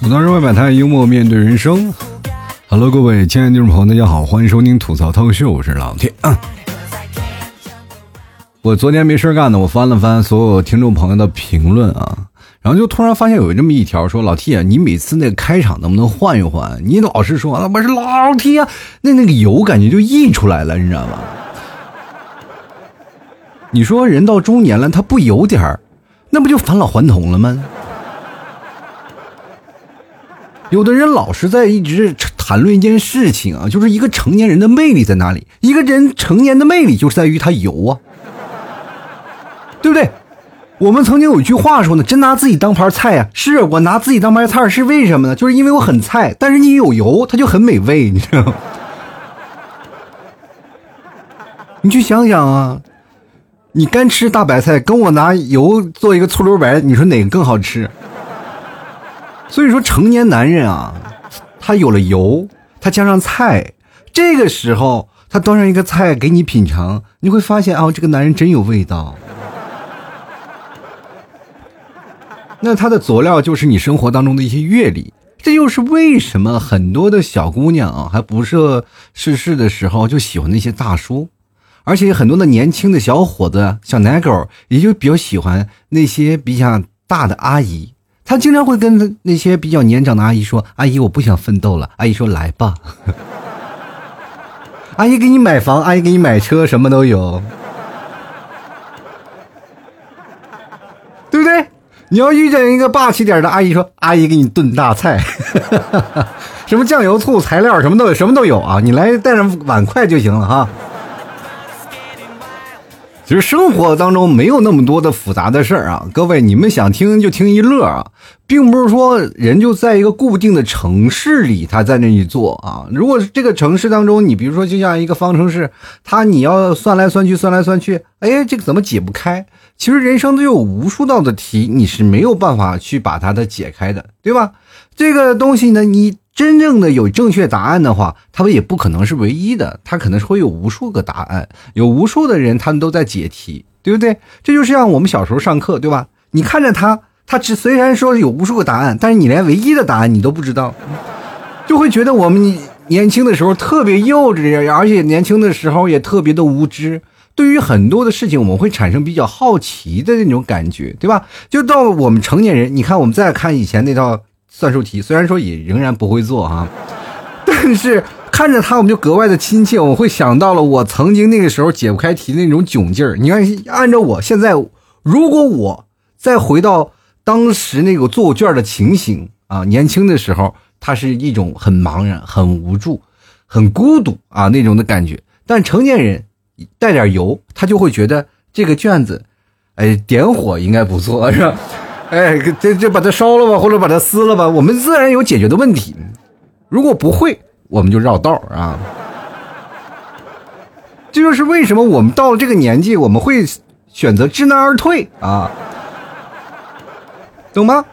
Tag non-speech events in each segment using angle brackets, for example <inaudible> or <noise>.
吐槽社会百态，幽默面对人生。Hello，各位亲爱的听众朋友，大家好，欢迎收听吐槽脱口秀，我是老铁。我昨天没事干呢，我翻了翻所有听众朋友的评论啊，然后就突然发现有这么一条说：“老 T 啊，你每次那个开场能不能换一换？你老是说啊，不是老 T 啊，那那个油感觉就溢出来了，你知道吗？你说人到中年了，他不油点儿，那不就返老还童了吗？”有的人老是在一直谈论一件事情啊，就是一个成年人的魅力在哪里？一个人成年的魅力就是在于他油啊，对不对？我们曾经有一句话说呢，真拿自己当盘菜呀。是我拿自己当盘菜是为什么呢？就是因为我很菜，但是你有油，它就很美味，你知道吗？<laughs> 你去想想啊，你干吃大白菜，跟我拿油做一个醋溜白，你说哪个更好吃？所以说，成年男人啊，他有了油，他加上菜，这个时候他端上一个菜给你品尝，你会发现啊，这个男人真有味道。那他的佐料就是你生活当中的一些阅历，这又是为什么很多的小姑娘啊，还不涉世事的时候就喜欢那些大叔，而且很多的年轻的小伙子、小奶狗也就比较喜欢那些比较大的阿姨。他经常会跟那些比较年长的阿姨说：“阿姨，我不想奋斗了。”阿姨说：“来吧。” <laughs> 阿姨给你买房，阿姨给你买车，什么都有，对不对？你要遇见一个霸气点的阿姨，说：“阿姨给你炖大菜，<laughs> 什么酱油、醋、材料什么都有，什么都有啊！你来带上碗筷就行了哈。”其实生活当中没有那么多的复杂的事儿啊，各位你们想听就听一乐啊，并不是说人就在一个固定的城市里他在那里做啊。如果这个城市当中，你比如说就像一个方程式，他你要算来算去算来算去，哎，这个怎么解不开？其实人生都有无数道的题，你是没有办法去把它的解开的，对吧？这个东西呢，你。真正的有正确答案的话，他们也不可能是唯一的，他可能是会有无数个答案，有无数的人他们都在解题，对不对？这就是像我们小时候上课，对吧？你看着他，他只虽然说有无数个答案，但是你连唯一的答案你都不知道，就会觉得我们年轻的时候特别幼稚，而且年轻的时候也特别的无知。对于很多的事情，我们会产生比较好奇的那种感觉，对吧？就到我们成年人，你看我们再看以前那套。算术题虽然说也仍然不会做啊，<laughs> 但是看着他我们就格外的亲切。我会想到了我曾经那个时候解不开题的那种窘劲儿。你看，按照我现在，如果我再回到当时那个做卷的情形啊，年轻的时候，他是一种很茫然、很无助、很孤独啊那种的感觉。但成年人带点油，他就会觉得这个卷子，哎，点火应该不错，是吧？哎，这这把它烧了吧，或者把它撕了吧，我们自然有解决的问题。如果不会，我们就绕道啊。这就是为什么我们到了这个年纪，我们会选择知难而退啊，懂吗？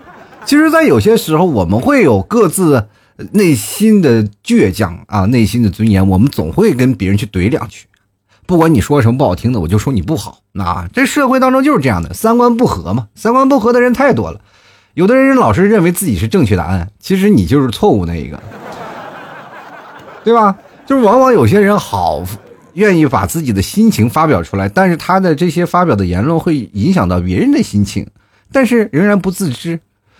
其实，在有些时候，我们会有各自内心的倔强啊，内心的尊严，我们总会跟别人去怼两句。不管你说什么不好听的，我就说你不好。那这社会当中就是这样的，三观不合嘛。三观不合的人太多了，有的人老是认为自己是正确答案，其实你就是错误那一个，对吧？就是往往有些人好愿意把自己的心情发表出来，但是他的这些发表的言论会影响到别人的心情，但是仍然不自知。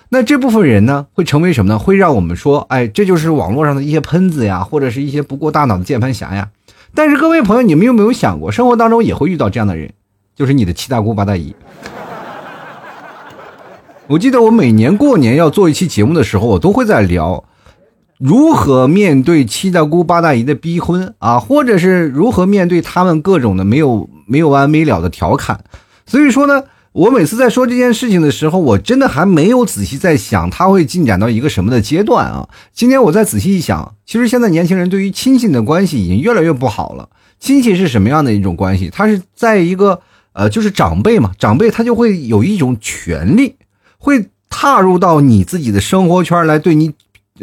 那这部分人呢，会成为什么呢？会让我们说，哎，这就是网络上的一些喷子呀，或者是一些不过大脑的键盘侠呀。但是各位朋友，你们有没有想过，生活当中也会遇到这样的人，就是你的七大姑八大姨。<laughs> 我记得我每年过年要做一期节目的时候，我都会在聊如何面对七大姑八大姨的逼婚啊，或者是如何面对他们各种的没有没有完没了的调侃。所以说呢。我每次在说这件事情的时候，我真的还没有仔细在想它会进展到一个什么的阶段啊！今天我再仔细一想，其实现在年轻人对于亲戚的关系已经越来越不好了。亲戚是什么样的一种关系？他是在一个呃，就是长辈嘛，长辈他就会有一种权利，会踏入到你自己的生活圈来对你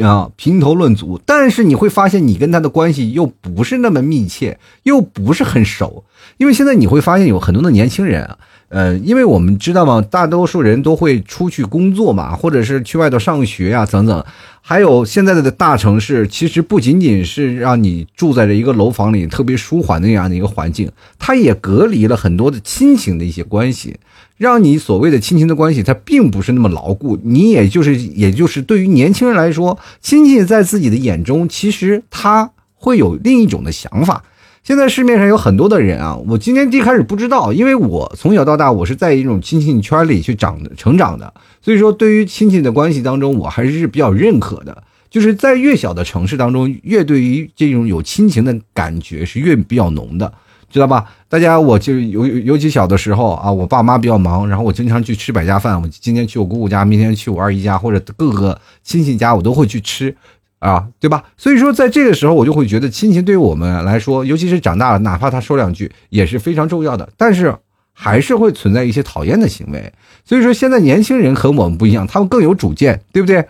啊评头论足，但是你会发现你跟他的关系又不是那么密切，又不是很熟，因为现在你会发现有很多的年轻人啊。呃，因为我们知道嘛，大多数人都会出去工作嘛，或者是去外头上学啊，等等。还有现在的大城市，其实不仅仅是让你住在这一个楼房里特别舒缓的那样的一个环境，它也隔离了很多的亲情的一些关系，让你所谓的亲情的关系，它并不是那么牢固。你也就是，也就是对于年轻人来说，亲戚在自己的眼中，其实他会有另一种的想法。现在市面上有很多的人啊，我今天一开始不知道，因为我从小到大我是在一种亲戚圈里去长、成长的，所以说对于亲戚的关系当中，我还是比较认可的。就是在越小的城市当中，越对于这种有亲情的感觉是越比较浓的，知道吧？大家，我就尤尤其小的时候啊，我爸妈比较忙，然后我经常去吃百家饭，我今天去我姑姑家，明天去我二姨家，或者各个亲戚家，我都会去吃。啊，对吧？所以说，在这个时候，我就会觉得亲情对于我们来说，尤其是长大了，哪怕他说两句，也是非常重要的。但是，还是会存在一些讨厌的行为。所以说，现在年轻人和我们不一样，他们更有主见，对不对？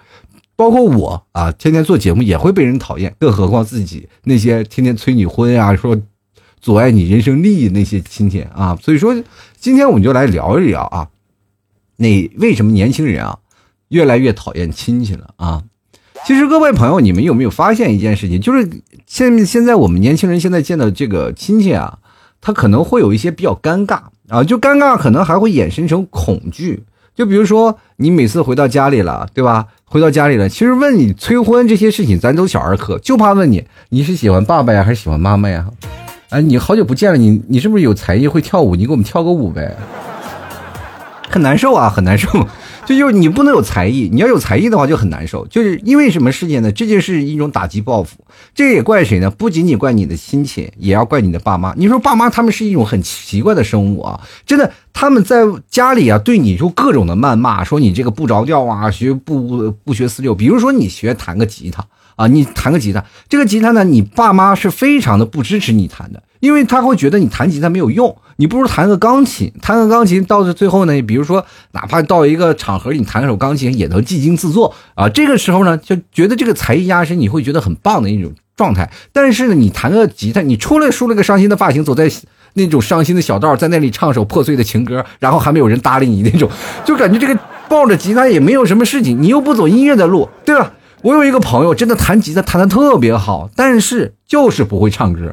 包括我啊，天天做节目也会被人讨厌，更何况自己那些天天催你婚啊，说阻碍你人生利益那些亲戚啊。所以说，今天我们就来聊一聊啊，那为什么年轻人啊，越来越讨厌亲戚了啊？其实各位朋友，你们有没有发现一件事情？就是现现在我们年轻人现在见到这个亲戚啊，他可能会有一些比较尴尬啊，就尴尬可能还会衍生成恐惧。就比如说你每次回到家里了，对吧？回到家里了，其实问你催婚这些事情，咱都小儿科，就怕问你你是喜欢爸爸呀，还是喜欢妈妈呀？哎，你好久不见了，你你是不是有才艺会跳舞？你给我们跳个舞呗。很难受啊，很难受。<laughs> 就就是你不能有才艺，你要有才艺的话就很难受。就是因为什么事情呢？这就是一种打击报复。这也怪谁呢？不仅仅怪你的亲戚，也要怪你的爸妈。你说爸妈他们是一种很奇怪的生物啊！真的，他们在家里啊对你就各种的谩骂，说你这个不着调啊，学不不学四六。比如说你学弹个吉他啊，你弹个吉他，这个吉他呢，你爸妈是非常的不支持你弹的。因为他会觉得你弹吉他没有用，你不如弹个钢琴。弹个钢琴到最后呢，比如说哪怕到一个场合，你弹首钢琴也能技惊四座啊。这个时候呢，就觉得这个才艺压身，你会觉得很棒的一种状态。但是呢，你弹个吉他，你出来梳了个伤心的发型，走在那种伤心的小道，在那里唱首破碎的情歌，然后还没有人搭理你那种，就感觉这个抱着吉他也没有什么事情，你又不走音乐的路，对吧？我有一个朋友，真的弹吉他弹的特别好，但是就是不会唱歌。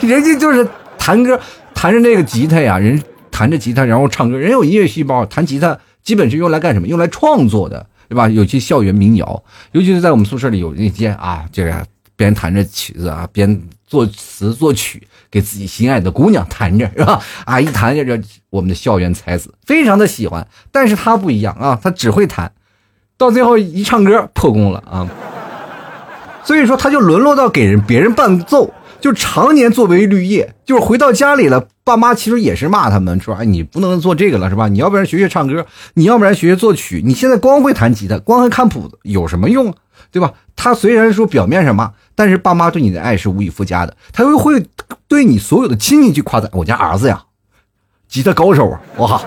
人家就是弹歌，弹着那个吉他呀，人弹着吉他然后唱歌，人有音乐细胞，弹吉他基本是用来干什么？用来创作的，对吧？有些校园民谣，尤其是在我们宿舍里有那些啊，这个边弹着曲子啊，边作词作曲，给自己心爱的姑娘弹着，是吧？啊，一弹就这我们的校园才子非常的喜欢，但是他不一样啊，他只会弹。到最后一唱歌破功了啊，所以说他就沦落到给人别人伴奏，就常年作为绿叶，就是回到家里了，爸妈其实也是骂他们说，哎，你不能做这个了是吧？你要不然学学唱歌，你要不然学学作曲，你现在光会弹吉他，光会看谱子有什么用，对吧？他虽然说表面上骂，但是爸妈对你的爱是无以复加的，他又会对你所有的亲戚去夸赞，我家儿子呀，吉他高手啊，哇，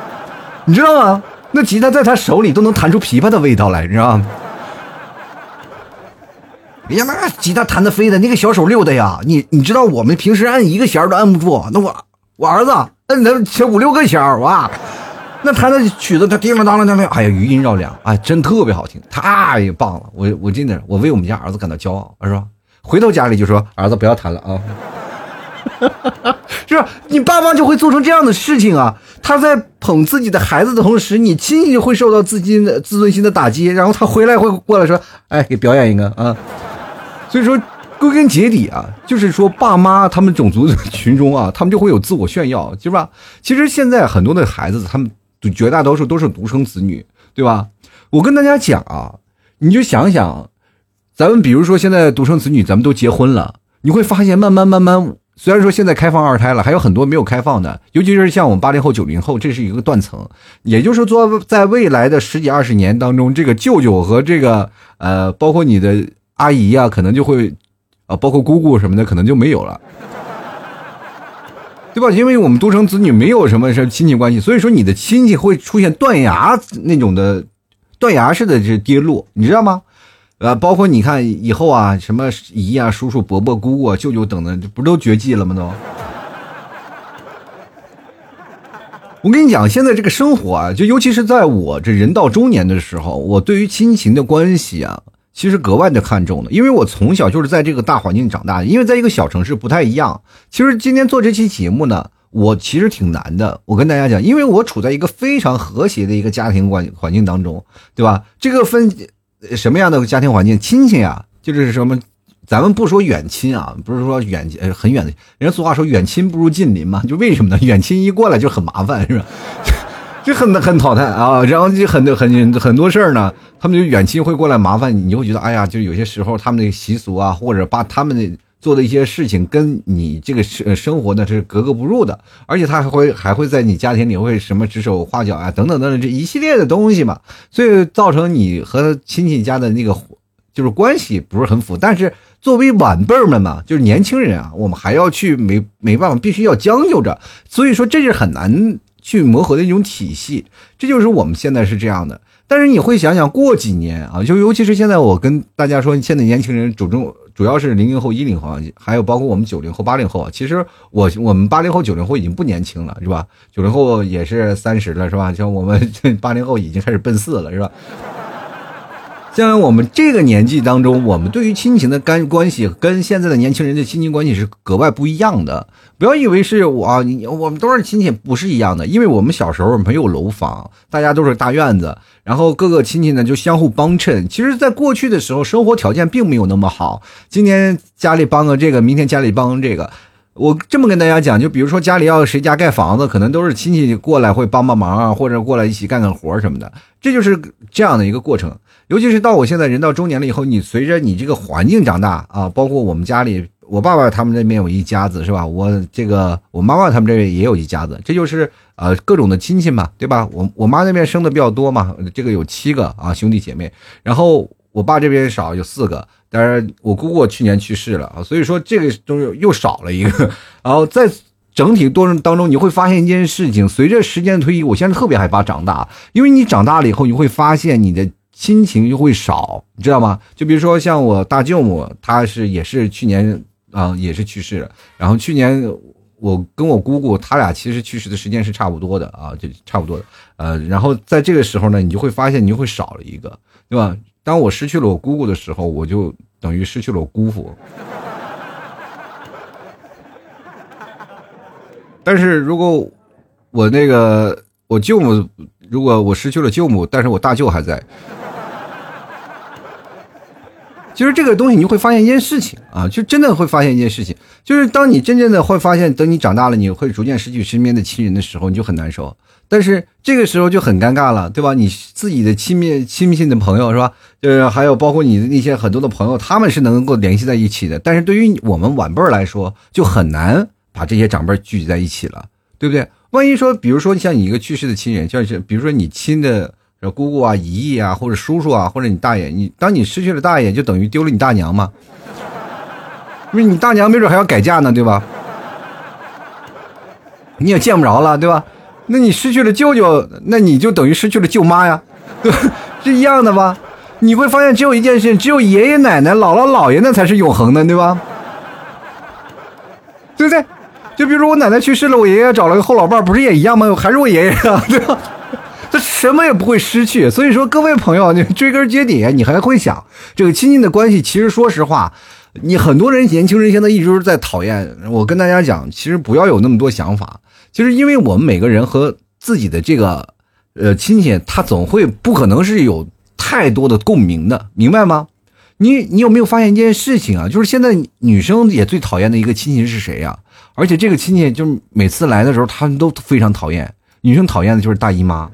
你知道吗？那吉他在他手里都能弹出琵琶的味道来，你知道吗？哎呀妈，吉他弹的飞的，那个小手溜的呀！你你知道我们平时按一个弦都按不住，那我我儿子摁那前五六个弦哇，那弹的曲子他叮当当当当，哎呀余音绕梁，哎真特别好听，太棒了！我我真的我为我们家儿子感到骄傲，是吧？回头家里就说儿子不要弹了啊。<laughs> 是吧？你爸妈就会做成这样的事情啊！他在捧自己的孩子的同时，你亲戚会受到自己的自尊心的打击，然后他回来会过来说：“哎，给表演一个啊！”所以说，归根结底啊，就是说爸妈他们种族的群中啊，他们就会有自我炫耀，是吧？其实现在很多的孩子，他们绝大多数都是独生子女，对吧？我跟大家讲啊，你就想想，咱们比如说现在独生子女，咱们都结婚了，你会发现慢慢慢慢。虽然说现在开放二胎了，还有很多没有开放的，尤其是像我们八零后、九零后，这是一个断层。也就是说，在未来的十几二十年当中，这个舅舅和这个呃，包括你的阿姨呀，可能就会，啊，包括姑姑什么的，可能就没有了，对吧？因为我们独生子女没有什么是亲戚关系，所以说你的亲戚会出现断崖那种的。断崖式的这跌落，你知道吗？呃，包括你看以后啊，什么姨啊、叔叔、伯伯、姑姑、舅舅等等，这不都绝迹了吗？都。我跟你讲，现在这个生活啊，就尤其是在我这人到中年的时候，我对于亲情的关系啊，其实格外的看重的，因为我从小就是在这个大环境长大的，因为在一个小城市不太一样。其实今天做这期节目呢，我其实挺难的。我跟大家讲，因为我处在一个非常和谐的一个家庭环环境当中，对吧？这个分什么样的家庭环境？亲戚啊，就是什么？咱们不说远亲啊，不是说远呃很远的，人家俗话说远亲不如近邻嘛，就为什么呢？远亲一过来就很麻烦，是吧？就很很淘汰啊，然后就很多很很多事儿呢，他们就远亲会过来麻烦你，你会觉得哎呀，就有些时候他们的习俗啊，或者把他们的做的一些事情跟你这个生生活呢是格格不入的，而且他还会还会在你家庭里会什么指手画脚啊等等等等这一系列的东西嘛，所以造成你和亲戚家的那个就是关系不是很符，但是。作为晚辈们嘛，就是年轻人啊，我们还要去没没办法，必须要将就着，所以说这是很难去磨合的一种体系。这就是我们现在是这样的。但是你会想想过几年啊，就尤其是现在，我跟大家说，现在年轻人主重主要是零零后、一零后，还有包括我们九零后、八零后。其实我我们八零后、九零后已经不年轻了，是吧？九零后也是三十了，是吧？像我们 <laughs> 八零后已经开始奔四了，是吧？像我们这个年纪当中，我们对于亲情的干关系跟现在的年轻人的亲情关系是格外不一样的。不要以为是我，你我们都是亲戚，不是一样的。因为我们小时候没有楼房，大家都是大院子，然后各个亲戚呢就相互帮衬。其实，在过去的时候，生活条件并没有那么好。今天家里帮个这个，明天家里帮这个。我这么跟大家讲，就比如说家里要谁家盖房子，可能都是亲戚过来会帮帮忙啊，或者过来一起干干活什么的，这就是这样的一个过程。尤其是到我现在人到中年了以后，你随着你这个环境长大啊，包括我们家里，我爸爸他们那边有一家子是吧？我这个我妈妈他们这边也有一家子，这就是呃各种的亲戚嘛，对吧？我我妈那边生的比较多嘛，这个有七个啊兄弟姐妹，然后我爸这边少有四个。当然，我姑姑去年去世了啊，所以说这个东西又少了一个。然后在整体过程当中，你会发现一件事情：随着时间的推移，我现在特别害怕长大，因为你长大了以后，你会发现你的亲情就会少，你知道吗？就比如说像我大舅母，她是也是去年啊也是去世了。然后去年我跟我姑姑，他俩其实去世的时间是差不多的啊，就差不多的。呃，然后在这个时候呢，你就会发现你就会少了一个，对吧？当我失去了我姑姑的时候，我就等于失去了我姑父。<laughs> 但是如果我那个我舅母，如果我失去了舅母，但是我大舅还在。其实这个东西，你就会发现一件事情啊，就真的会发现一件事情，就是当你真正的会发现，等你长大了，你会逐渐失去身边的亲人的时候，你就很难受。但是这个时候就很尴尬了，对吧？你自己的亲密亲密性的朋友是吧？就是还有包括你的那些很多的朋友，他们是能够联系在一起的。但是对于我们晚辈来说，就很难把这些长辈聚集在一起了，对不对？万一说，比如说像你一个去世的亲人，像是比如说你亲的。姑姑啊，姨姨啊，或者叔叔啊，或者你大爷，你当你失去了大爷，就等于丢了你大娘吗？因为你大娘没准还要改嫁呢，对吧？你也见不着了，对吧？那你失去了舅舅，那你就等于失去了舅妈呀，对？是一样的吧？你会发现，只有一件事，只有爷爷奶奶、姥姥姥爷那才是永恒的，对吧？对不对？就比如说我奶奶去世了，我爷爷找了个后老伴，不是也一样吗？还是我爷爷啊，对吧？他什么也不会失去，所以说各位朋友，你追根结底，你还会想这个亲近的关系。其实说实话，你很多人年轻人现在一直在讨厌。我跟大家讲，其实不要有那么多想法。其实因为我们每个人和自己的这个呃亲戚，他总会不可能是有太多的共鸣的，明白吗？你你有没有发现一件事情啊？就是现在女生也最讨厌的一个亲戚是谁呀？而且这个亲戚就是每次来的时候，他们都非常讨厌。女生讨厌的就是大姨妈。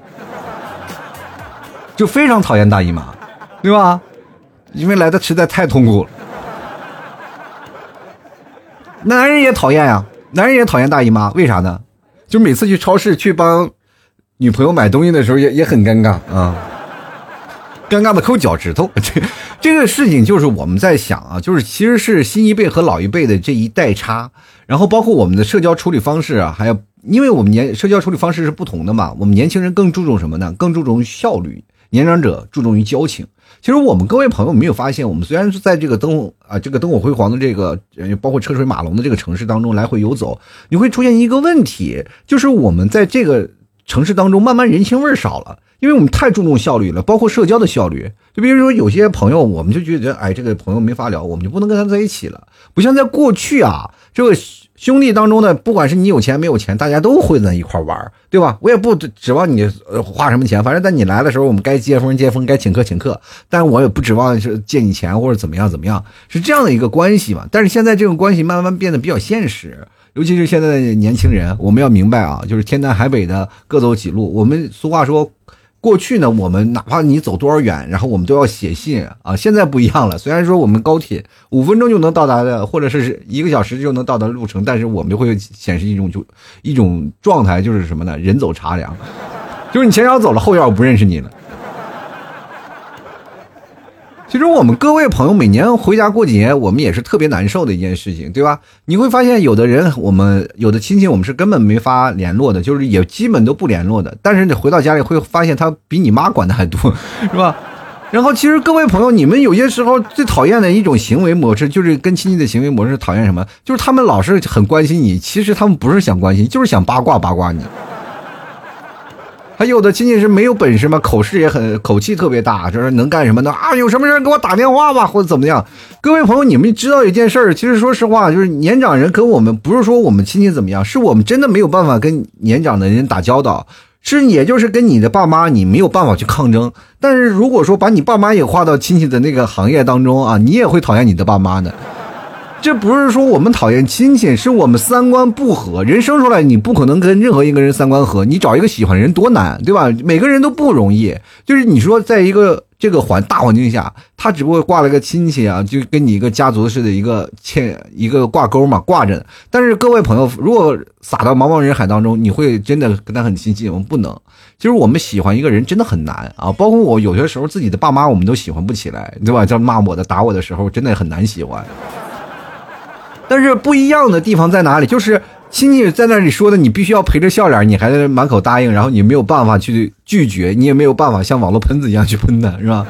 就非常讨厌大姨妈，对吧？因为来的实在太痛苦了。男人也讨厌呀，男人也讨厌大姨妈，为啥呢？就每次去超市去帮女朋友买东西的时候，也也很尴尬啊，尴尬的抠脚趾头。<laughs> 这这个事情就是我们在想啊，就是其实是新一辈和老一辈的这一代差，然后包括我们的社交处理方式啊，还有因为我们年社交处理方式是不同的嘛，我们年轻人更注重什么呢？更注重效率。年长者注重于交情。其实我们各位朋友没有发现，我们虽然是在这个灯啊，这个灯火辉煌的这个，包括车水马龙的这个城市当中来回游走，你会出现一个问题，就是我们在这个城市当中慢慢人情味少了，因为我们太注重效率了，包括社交的效率。就比如说有些朋友，我们就觉得，哎，这个朋友没法聊，我们就不能跟他在一起了。不像在过去啊，这个。兄弟当中呢，不管是你有钱没有钱，大家都会在一块玩，对吧？我也不指望你花什么钱，反正在你来的时候，我们该接风接风，该请客请客。但我也不指望是借你钱或者怎么样怎么样，是这样的一个关系嘛。但是现在这种关系慢慢变得比较现实，尤其是现在的年轻人，我们要明白啊，就是天南海北的各走几路。我们俗话说。过去呢，我们哪怕你走多少远，然后我们都要写信啊。现在不一样了，虽然说我们高铁五分钟就能到达的，或者是一个小时就能到达的路程，但是我们就会显示一种就一种状态，就是什么呢？人走茶凉，就是你前脚走了，后脚我不认识你了。其实我们各位朋友每年回家过节，我们也是特别难受的一件事情，对吧？你会发现有的人，我们有的亲戚，我们是根本没法联络的，就是也基本都不联络的。但是你回到家里会发现，他比你妈管的还多，是吧？<laughs> 然后其实各位朋友，你们有些时候最讨厌的一种行为模式，就是跟亲戚的行为模式讨厌什么？就是他们老是很关心你，其实他们不是想关心，就是想八卦八卦你。还有的亲戚是没有本事嘛，口势也很，口气特别大，就是能干什么呢？啊，有什么事给我打电话吧，或者怎么样？各位朋友，你们知道一件事儿，其实说实话，就是年长人跟我们不是说我们亲戚怎么样，是我们真的没有办法跟年长的人打交道，是也就是跟你的爸妈，你没有办法去抗争。但是如果说把你爸妈也划到亲戚的那个行业当中啊，你也会讨厌你的爸妈的。这不是说我们讨厌亲戚，是我们三观不合。人生出来，你不可能跟任何一个人三观合。你找一个喜欢人多难，对吧？每个人都不容易。就是你说，在一个这个环大环境下，他只不过挂了个亲戚啊，就跟你一个家族似的，一个牵一个挂钩嘛，挂着。但是各位朋友，如果撒到茫茫人海当中，你会真的跟他很亲近？我们不能。就是我们喜欢一个人真的很难啊。包括我有些时候自己的爸妈，我们都喜欢不起来，对吧？叫骂我的、打我的时候，真的很难喜欢。但是不一样的地方在哪里？就是亲戚在那里说的，你必须要陪着笑脸，你还在满口答应，然后你没有办法去拒绝，你也没有办法像网络喷子一样去喷他，是吧？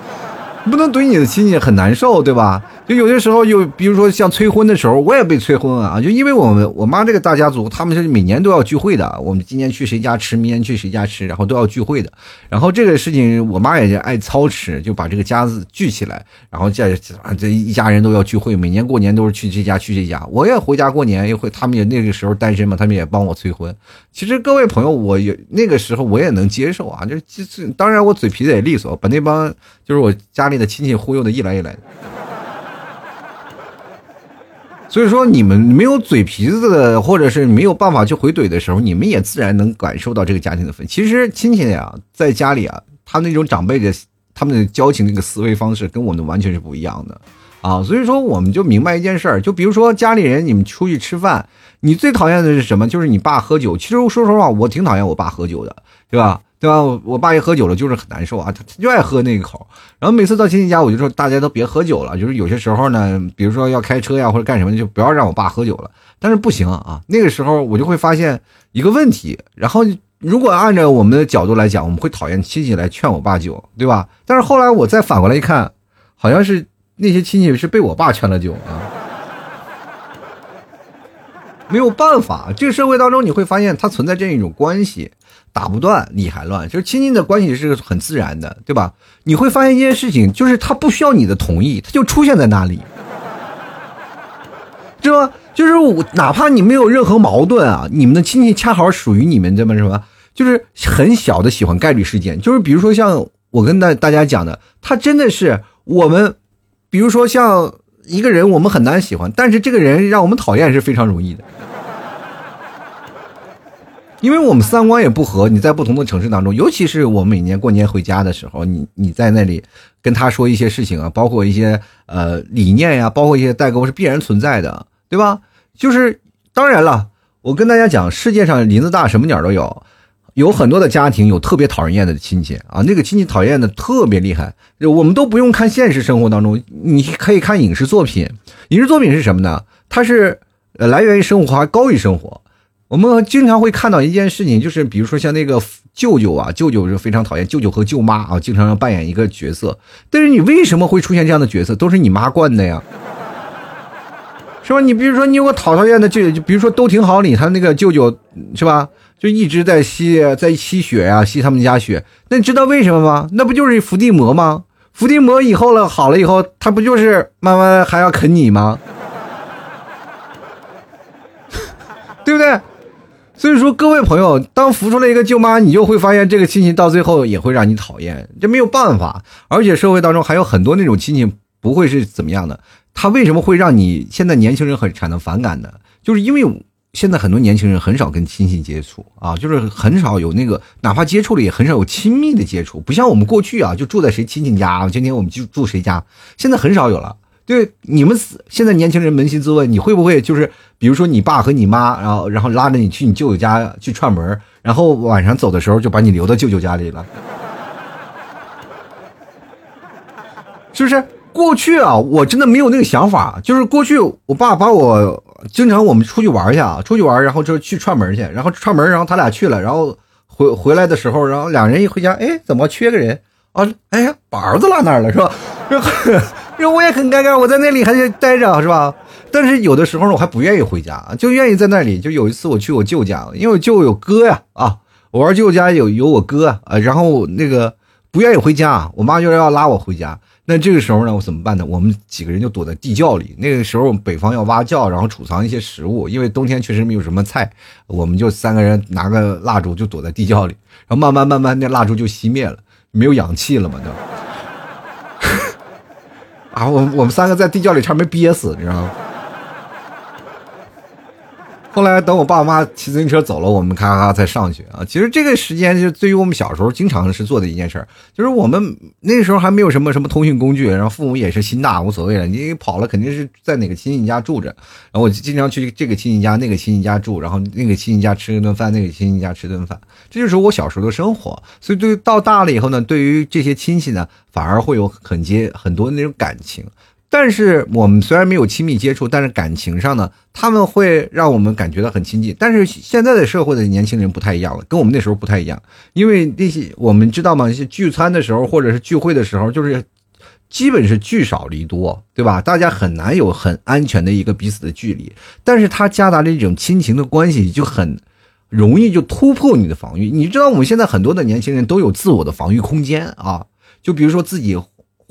不能怼你的亲戚很难受，对吧？就有些时候，又比如说像催婚的时候，我也被催婚啊。就因为我们我妈这个大家族，他们是每年都要聚会的。我们今年去谁家吃，明年去谁家吃，然后都要聚会的。然后这个事情，我妈也爱操持，就把这个家子聚起来，然后这这一家人都要聚会。每年过年都是去这家去这家。我也回家过年，也会他们也那个时候单身嘛，他们也帮我催婚。其实各位朋友，我也那个时候我也能接受啊，就是当然我嘴皮子也利索，把那帮就是我家里的亲戚忽悠的一来一来的。所以说，你们没有嘴皮子的，或者是没有办法去回怼的时候，你们也自然能感受到这个家庭的氛围。其实亲戚呀，在家里啊，他那种长辈的他们的交情那个思维方式，跟我们完全是不一样的啊。所以说，我们就明白一件事儿，就比如说家里人，你们出去吃饭，你最讨厌的是什么？就是你爸喝酒。其实说实话，我挺讨厌我爸喝酒的，对吧？对吧？我我爸一喝酒了就是很难受啊，他就爱喝那一口。然后每次到亲戚家，我就说大家都别喝酒了。就是有些时候呢，比如说要开车呀或者干什么，就不要让我爸喝酒了。但是不行啊，那个时候我就会发现一个问题。然后如果按照我们的角度来讲，我们会讨厌亲戚来劝我爸酒，对吧？但是后来我再反过来一看，好像是那些亲戚是被我爸劝了酒啊。没有办法，这个社会当中你会发现它存在这样一种关系。打不断，理还乱，就是亲戚的关系是很自然的，对吧？你会发现一件事情，就是他不需要你的同意，他就出现在那里，对吧？就是我，哪怕你没有任何矛盾啊，你们的亲戚恰好属于你们这么什么，就是很小的喜欢概率事件，就是比如说像我跟大大家讲的，他真的是我们，比如说像一个人，我们很难喜欢，但是这个人让我们讨厌是非常容易的。因为我们三观也不合，你在不同的城市当中，尤其是我每年过年回家的时候，你你在那里跟他说一些事情啊，包括一些呃理念呀，包括一些代沟是必然存在的，对吧？就是当然了，我跟大家讲，世界上林子大，什么鸟都有，有很多的家庭有特别讨人厌的亲戚啊，那个亲戚讨厌的特别厉害，我们都不用看现实生活当中，你可以看影视作品，影视作品是什么呢？它是来源于生活，还高于生活。我们经常会看到一件事情，就是比如说像那个舅舅啊，舅舅是非常讨厌舅舅和舅妈啊，经常要扮演一个角色。但是你为什么会出现这样的角色？都是你妈惯的呀，是吧？你比如说你有个讨讨厌的舅舅，就比如说都挺好里，他那个舅舅是吧，就一直在吸在吸血呀，吸他们家血。那你知道为什么吗？那不就是伏地魔吗？伏地魔以后了好了以后，他不就是慢慢还要啃你吗？<laughs> 对不对？所以说，各位朋友，当扶出了一个舅妈，你就会发现这个亲戚到最后也会让你讨厌，这没有办法。而且社会当中还有很多那种亲戚不会是怎么样的，他为什么会让你现在年轻人很产生反感呢？就是因为现在很多年轻人很少跟亲戚接触啊，就是很少有那个，哪怕接触了也很少有亲密的接触，不像我们过去啊，就住在谁亲戚家，今天我们就住谁家，现在很少有了。对你们现在年轻人扪心自问，你会不会就是，比如说你爸和你妈，然后然后拉着你去你舅舅家去串门，然后晚上走的时候就把你留到舅舅家里了，<laughs> 是不是？过去啊，我真的没有那个想法，就是过去我爸把我经常我们出去玩去啊，出去玩，然后就去串门去，然后串门，然后他俩去了，然后回回来的时候，然后两人一回家，哎，怎么缺个人啊？哎呀，把儿子落那儿了是吧？<laughs> 我也很尴尬，我在那里还得待着，是吧？但是有的时候呢，我还不愿意回家，就愿意在那里。就有一次我去我舅家，因为我舅有哥呀，啊，我玩舅家有有我哥啊，然后那个不愿意回家，我妈就要拉我回家。那这个时候呢，我怎么办呢？我们几个人就躲在地窖里。那个时候北方要挖窖，然后储藏一些食物，因为冬天确实没有什么菜，我们就三个人拿个蜡烛就躲在地窖里，然后慢慢慢慢那蜡烛就熄灭了，没有氧气了嘛，就。啊，我我们三个在地窖里差点没憋死，你知道吗？后来等我爸妈骑自行车走了，我们咔咔才上去啊。其实这个时间就对于我们小时候经常是做的一件事就是我们那时候还没有什么什么通讯工具，然后父母也是心大无所谓了。你跑了肯定是在哪个亲戚家住着，然后我经常去这个亲戚家、那个亲戚家住，然后那个亲戚家吃一顿饭，那个亲戚家吃顿饭，这就是我小时候的生活。所以对到大了以后呢，对于这些亲戚呢，反而会有很接很多那种感情。但是我们虽然没有亲密接触，但是感情上呢，他们会让我们感觉到很亲近。但是现在的社会的年轻人不太一样了，跟我们那时候不太一样。因为那些我们知道吗？聚餐的时候或者是聚会的时候，就是基本是聚少离多，对吧？大家很难有很安全的一个彼此的距离。但是它夹杂着一种亲情的关系，就很容易就突破你的防御。你知道我们现在很多的年轻人都有自我的防御空间啊，就比如说自己。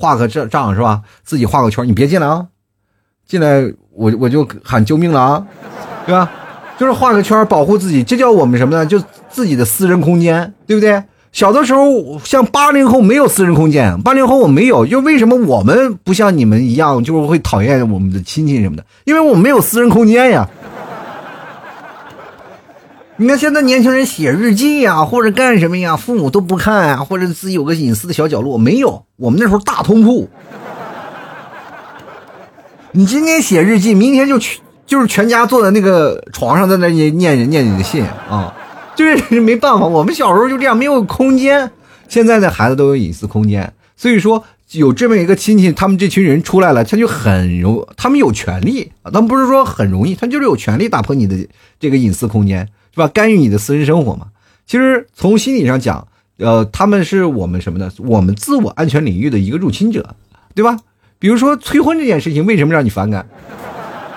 画个这账是吧？自己画个圈，你别进来啊！进来我我就喊救命了啊，对吧？就是画个圈保护自己，这叫我们什么呢？就自己的私人空间，对不对？小的时候像八零后没有私人空间，八零后我没有，就为什么我们不像你们一样，就是会讨厌我们的亲戚什么的？因为我们没有私人空间呀。你看现在年轻人写日记呀，或者干什么呀，父母都不看啊，或者自己有个隐私的小角落，没有。我们那时候大通铺。你今天写日记，明天就去，就是全家坐在那个床上，在那念念念你的信啊，就是 <laughs> 没办法。我们小时候就这样，没有空间。现在的孩子都有隐私空间，所以说有这么一个亲戚，他们这群人出来了，他就很容，他们有权利啊，他们不是说很容易，他就是有权利打破你的这个隐私空间。是吧？干预你的私人生活嘛？其实从心理上讲，呃，他们是我们什么呢？我们自我安全领域的一个入侵者，对吧？比如说催婚这件事情，为什么让你反感？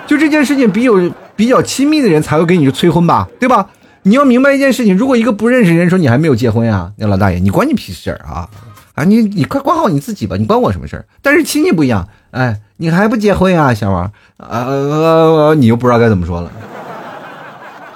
就这件事情，比有比较亲密的人才会给你催婚吧，对吧？你要明白一件事情，如果一个不认识人说你还没有结婚呀，那老大爷，你关你屁事儿啊！啊，你你快管好你自己吧，你关我什么事儿？但是亲戚不一样，哎，你还不结婚呀，小王？呃，你又不知道该怎么说了。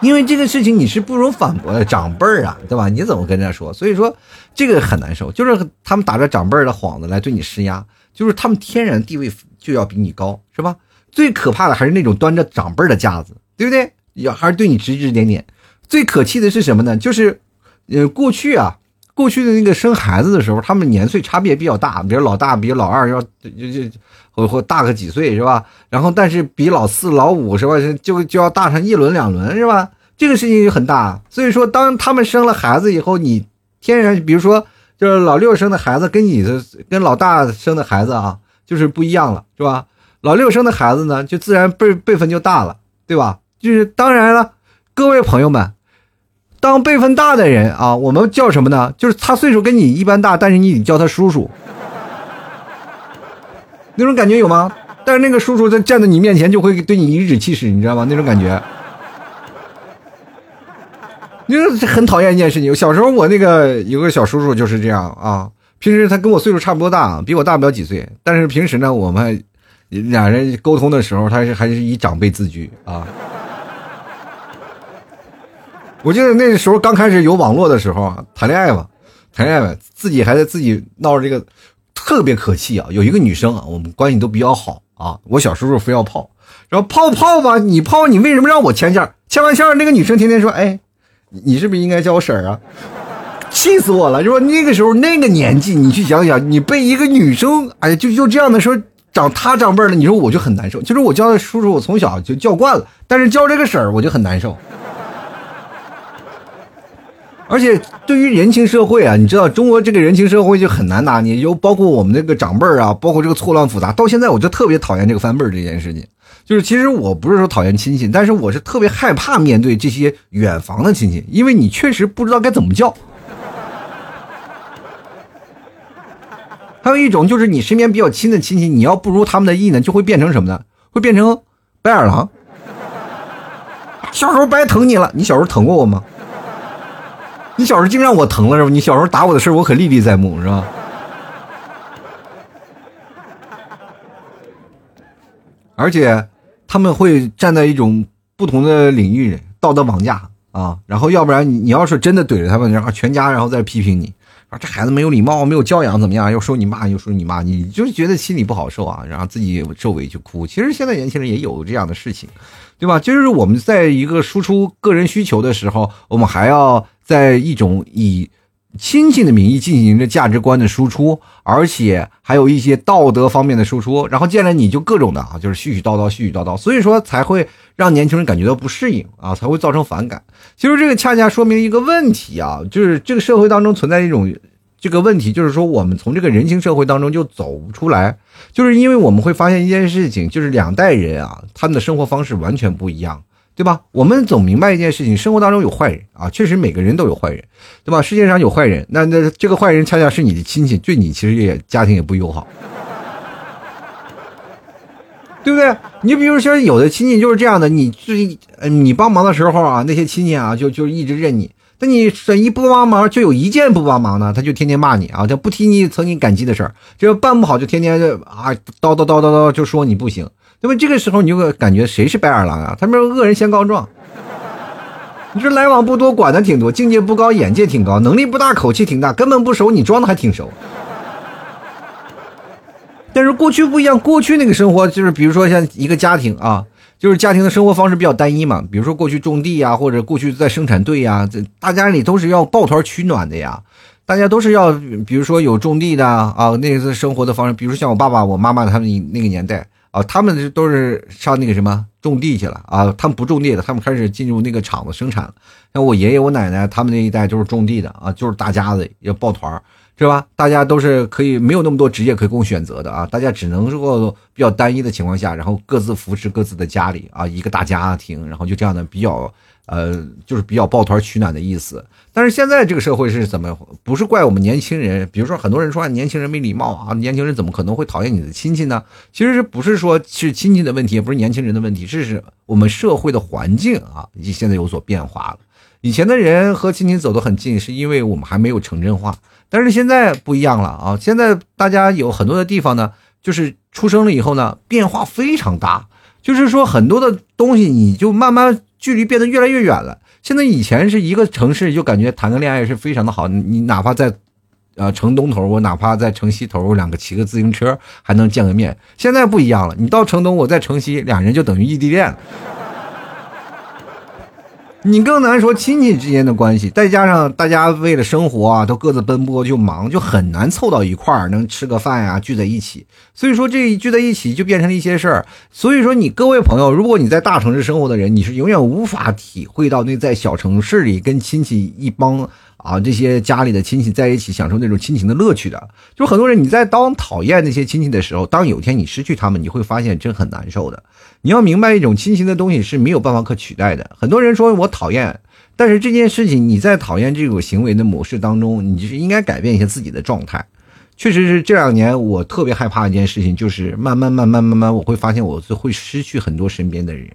因为这个事情你是不容反驳的，长辈儿啊，对吧？你怎么跟人家说？所以说这个很难受，就是他们打着长辈儿的幌子来对你施压，就是他们天然地位就要比你高，是吧？最可怕的还是那种端着长辈儿的架子，对不对？要还是对你指指点点。最可气的是什么呢？就是，呃，过去啊，过去的那个生孩子的时候，他们年岁差别比较大，比如老大比老二要就就。或大个几岁是吧？然后但是比老四老五是吧？就就要大上一轮两轮是吧？这个事情就很大。所以说，当他们生了孩子以后，你天然比如说就是老六生的孩子跟你的跟老大生的孩子啊，就是不一样了是吧？老六生的孩子呢，就自然辈辈分就大了，对吧？就是当然了。各位朋友们，当辈分大的人啊，我们叫什么呢？就是他岁数跟你一般大，但是你得叫他叔叔，那种感觉有吗？但是那个叔叔在站在你面前就会对你颐指气使，你知道吗？那种感觉，就是很讨厌一件事情。小时候我那个有个小叔叔就是这样啊，平时他跟我岁数差不多大，比我大不了几岁，但是平时呢，我们俩人沟通的时候，他是还是以长辈自居啊。我记得那时候刚开始有网络的时候，谈恋爱嘛，谈恋爱嘛，自己还在自己闹着这个，特别可气啊。有一个女生啊，我们关系都比较好啊，我小叔叔非要泡，然后泡泡吧，你泡你为什么让我牵线？牵完线那个女生天天说，哎，你是不是应该叫我婶儿啊？气死我了！就说那个时候那个年纪，你去想想，你被一个女生，哎，就就这样的说长她长辈了，你说我就很难受。就是我叫的叔叔，我从小就叫惯了，但是叫这个婶儿，我就很难受。而且对于人情社会啊，你知道中国这个人情社会就很难拿捏，就包括我们那个长辈儿啊，包括这个错乱复杂。到现在我就特别讨厌这个翻辈儿这件事情。<laughs> 就是其实我不是说讨厌亲戚，但是我是特别害怕面对这些远房的亲戚，因为你确实不知道该怎么叫。还有一种就是你身边比较亲的亲戚，你要不如他们的意呢，就会变成什么呢？会变成白眼狼。小时候白疼你了，你小时候疼过我吗？你小时候净让我疼了是吧？你小时候打我的事我可历历在目是吧？而且他们会站在一种不同的领域道德绑架啊，然后要不然你要是真的怼着他们，然后全家然后再批评你，啊这孩子没有礼貌，没有教养怎么样？又说你骂又说你骂，你就觉得心里不好受啊，然后自己受委屈哭。其实现在年轻人也有这样的事情，对吧？就是我们在一个输出个人需求的时候，我们还要。在一种以亲戚的名义进行着价值观的输出，而且还有一些道德方面的输出，然后见了你就各种的啊，就是絮絮叨叨、絮絮叨叨，所以说才会让年轻人感觉到不适应啊，才会造成反感。其实这个恰恰说明一个问题啊，就是这个社会当中存在一种这个问题，就是说我们从这个人情社会当中就走不出来，就是因为我们会发现一件事情，就是两代人啊，他们的生活方式完全不一样。对吧？我们总明白一件事情：生活当中有坏人啊，确实每个人都有坏人，对吧？世界上有坏人，那那这个坏人恰恰是你的亲戚，对你其实也家庭也不友好，<laughs> 对不对？你比如说有的亲戚就是这样的，你是你帮忙的时候啊，那些亲戚啊就就一直认你，那你一不帮忙，就有一件不帮忙呢，他就天天骂你啊，他不提你曾经感激的事儿，就办不好就天天啊叨叨叨叨叨就说你不行。那么这个时候你就感觉谁是白眼狼啊？他们说恶人先告状。你说来往不多，管的挺多，境界不高，眼界挺高，能力不大，口气挺大，根本不熟，你装的还挺熟。但是过去不一样，过去那个生活就是，比如说像一个家庭啊，就是家庭的生活方式比较单一嘛。比如说过去种地呀，或者过去在生产队呀，这大家里都是要抱团取暖的呀。大家都是要，比如说有种地的啊，那个生活的方式，比如像我爸爸、我妈妈他们那个年代。啊，他们都是上那个什么种地去了啊！他们不种地的，他们开始进入那个厂子生产了。像我爷爷、我奶奶他们那一代就是种地的啊，就是大家子要抱团是吧？大家都是可以没有那么多职业可供选择的啊，大家只能说比较单一的情况下，然后各自扶持各自的家里啊，一个大家庭，然后就这样的比较。呃，就是比较抱团取暖的意思。但是现在这个社会是怎么？不是怪我们年轻人，比如说很多人说年轻人没礼貌啊，年轻人怎么可能会讨厌你的亲戚呢？其实不是说是亲戚的问题，也不是年轻人的问题，这是我们社会的环境啊，已经现在有所变化了。以前的人和亲戚走得很近，是因为我们还没有城镇化，但是现在不一样了啊！现在大家有很多的地方呢，就是出生了以后呢，变化非常大，就是说很多的东西你就慢慢。距离变得越来越远了。现在以前是一个城市，就感觉谈个恋爱是非常的好。你哪怕在，呃，城东头，我哪怕在城西头，我两个骑个自行车还能见个面。现在不一样了，你到城东，我在城西，俩人就等于异地恋了。你更难说亲戚之间的关系，再加上大家为了生活啊，都各自奔波就忙，就很难凑到一块儿能吃个饭呀，聚在一起。所以说这一聚在一起就变成了一些事儿。所以说你各位朋友，如果你在大城市生活的人，你是永远无法体会到那在小城市里跟亲戚一帮啊，这些家里的亲戚在一起享受那种亲情的乐趣的。就很多人你在当讨厌那些亲戚的时候，当有天你失去他们，你会发现真很难受的。你要明白，一种亲情的东西是没有办法可取代的。很多人说我讨厌，但是这件事情你在讨厌这种行为的模式当中，你就是应该改变一下自己的状态。确实是这两年我特别害怕一件事情，就是慢慢慢慢慢慢，我会发现我会失去很多身边的人，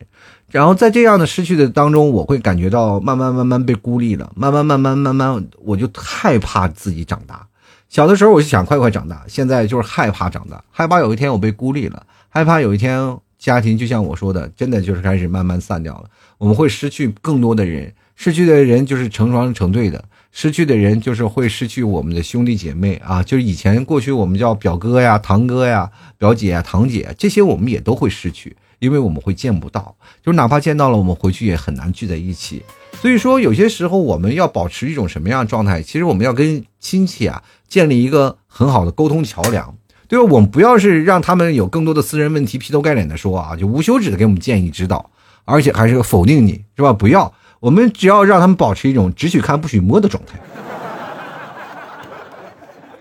然后在这样的失去的当中，我会感觉到慢慢慢慢被孤立了，慢慢慢慢慢慢，我就害怕自己长大。小的时候我就想快快长大，现在就是害怕长大，害怕有一天我被孤立了，害怕有一天家庭就像我说的，真的就是开始慢慢散掉了，我们会失去更多的人，失去的人就是成双成对的。失去的人就是会失去我们的兄弟姐妹啊，就是以前过去我们叫表哥呀、堂哥呀、表姐啊、堂姐，这些我们也都会失去，因为我们会见不到，就哪怕见到了，我们回去也很难聚在一起。所以说，有些时候我们要保持一种什么样的状态？其实我们要跟亲戚啊建立一个很好的沟通桥梁，对吧？我们不要是让他们有更多的私人问题劈头盖脸的说啊，就无休止的给我们建议指导，而且还是否定你，是吧？不要。我们只要让他们保持一种只许看不许摸的状态，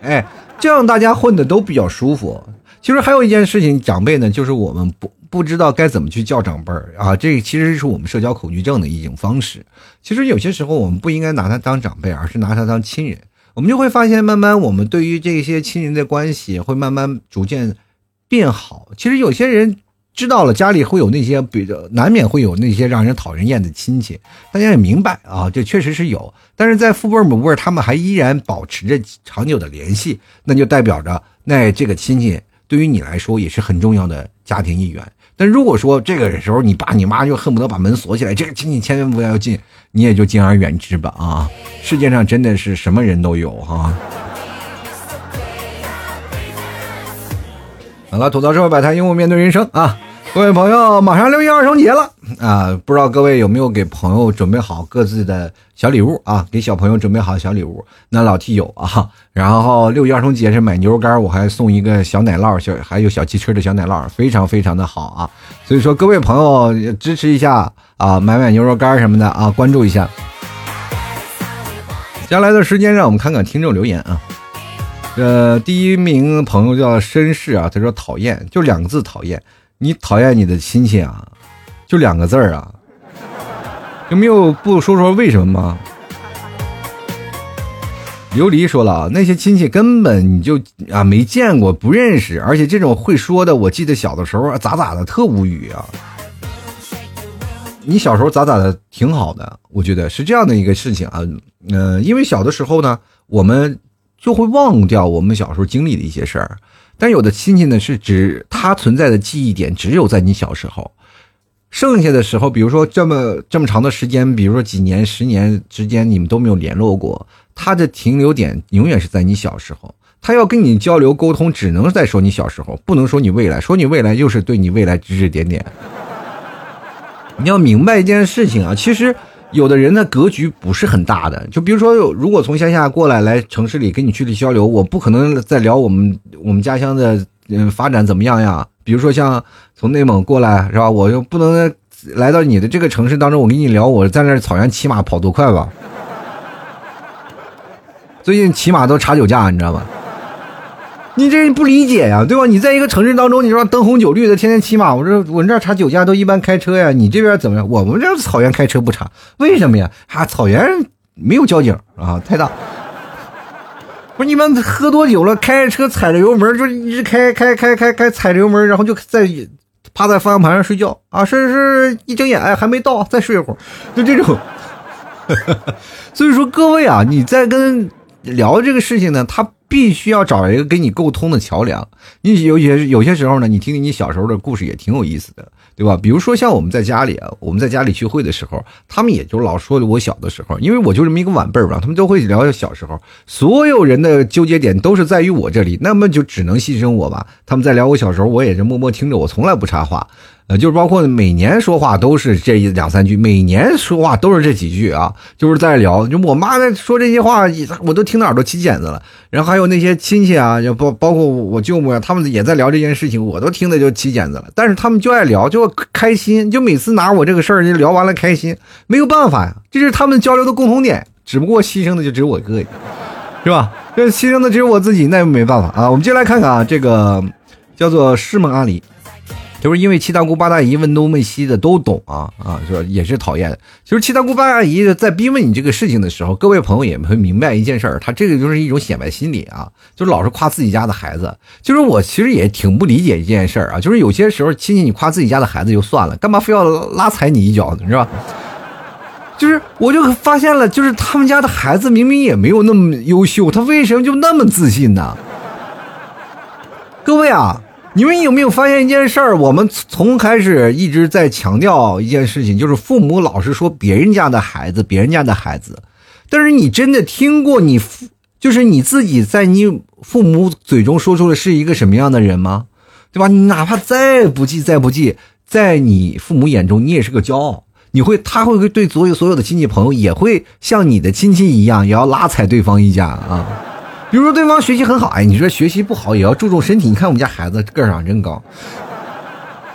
<laughs> 哎，这样大家混的都比较舒服。其实还有一件事情，长辈呢，就是我们不不知道该怎么去叫长辈儿啊，这其实是我们社交恐惧症的一种方式。其实有些时候我们不应该拿他当长辈，而是拿他当亲人。我们就会发现，慢慢我们对于这些亲人的关系会慢慢逐渐变好。其实有些人。知道了，家里会有那些比较难免会有那些让人讨人厌的亲戚，大家也明白啊，这确实是有。但是在父辈母辈他们还依然保持着长久的联系，那就代表着那这个亲戚对于你来说也是很重要的家庭一员。但如果说这个时候你爸你妈就恨不得把门锁起来，这个亲戚千万不要进，你也就敬而远之吧啊！世界上真的是什么人都有哈。好了，吐槽社会百态，幽默面对人生啊！各位朋友，马上六一儿童节了啊！不知道各位有没有给朋友准备好各自的小礼物啊？给小朋友准备好小礼物，那老 T 有啊。然后六一儿童节是买牛肉干，我还送一个小奶酪，小还有小汽车的小奶酪，非常非常的好啊！所以说，各位朋友支持一下啊，买买牛肉干什么的啊，关注一下。接下来的时间，让我们看看听众留言啊。呃，第一名朋友叫绅士啊，他说讨厌，就两个字讨厌。你讨厌你的亲戚啊，就两个字儿啊，有没有不说说为什么吗？琉璃说了啊，那些亲戚根本你就啊没见过，不认识，而且这种会说的，我记得小的时候咋咋的特无语啊。你小时候咋咋的挺好的，我觉得是这样的一个事情啊，嗯，因为小的时候呢，我们。就会忘掉我们小时候经历的一些事儿，但有的亲戚呢是指他存在的记忆点只有在你小时候，剩下的时候，比如说这么这么长的时间，比如说几年、十年之间你们都没有联络过，他的停留点永远是在你小时候，他要跟你交流沟通，只能在说你小时候，不能说你未来，说你未来又是对你未来指指点点。你要明白一件事情啊，其实。有的人的格局不是很大的，就比如说，如果从乡下过来来城市里跟你去的交流，我不可能再聊我们我们家乡的嗯发展怎么样呀？比如说像从内蒙过来是吧？我又不能来到你的这个城市当中，我跟你聊我在那草原骑马跑多快吧？最近骑马都查酒驾，你知道吗？你这不理解呀，对吧？你在一个城市当中，你说灯红酒绿的，天天骑马，我这我这查酒驾都一般开车呀。你这边怎么样？我们这草原开车不查，为什么呀？啊，草原没有交警啊，太大。不是你们喝多酒了，开着车踩着油门就一直开开开开开踩着油门，然后就在趴在方向盘上睡觉啊，睡睡一睁眼哎还没到，再睡一会儿，就这种。<laughs> 所以说各位啊，你在跟聊这个事情呢，他。必须要找一个跟你沟通的桥梁。你有些有些时候呢，你听听你小时候的故事也挺有意思的，对吧？比如说像我们在家里啊，我们在家里聚会的时候，他们也就老说我小的时候，因为我就这么一个晚辈儿吧，他们都会聊小时候。所有人的纠结点都是在于我这里，那么就只能牺牲我吧。他们在聊我小时候，我也是默默听着，我从来不插话。呃，就是包括每年说话都是这一两三句，每年说话都是这几句啊，就是在聊。就我妈在说这些话，我都听得耳朵起茧子了。然后还有那些亲戚啊，就包包括我舅母呀，他们也在聊这件事情，我都听得就起茧子了。但是他们就爱聊，就开心，就每次拿我这个事儿就聊完了开心，没有办法呀，这是他们交流的共同点。只不过牺牲的就只有我一个，是吧？这牺牲的只有我自己，那没办法啊。我们接下来看看啊，这个叫做师梦阿里。就是因为七大姑八大姨问东问西的都懂啊啊，是？也是讨厌。就是七大姑八大姨在逼问你这个事情的时候，各位朋友也会明白一件事儿，他这个就是一种显摆心理啊，就是老是夸自己家的孩子。就是我其实也挺不理解一件事儿啊，就是有些时候亲戚你夸自己家的孩子就算了，干嘛非要拉踩你一脚呢？是吧？就是我就发现了，就是他们家的孩子明明也没有那么优秀，他为什么就那么自信呢？各位啊！你们有没有发现一件事儿？我们从开始一直在强调一件事情，就是父母老是说别人家的孩子，别人家的孩子。但是你真的听过你父，就是你自己在你父母嘴中说出的是一个什么样的人吗？对吧？你哪怕再不济，再不济，在你父母眼中，你也是个骄傲。你会，他会对所有所有的亲戚朋友，也会像你的亲戚一样，也要拉踩对方一下啊。比如说对方学习很好，哎，你说学习不好也要注重身体。你看我们家孩子个儿长真高，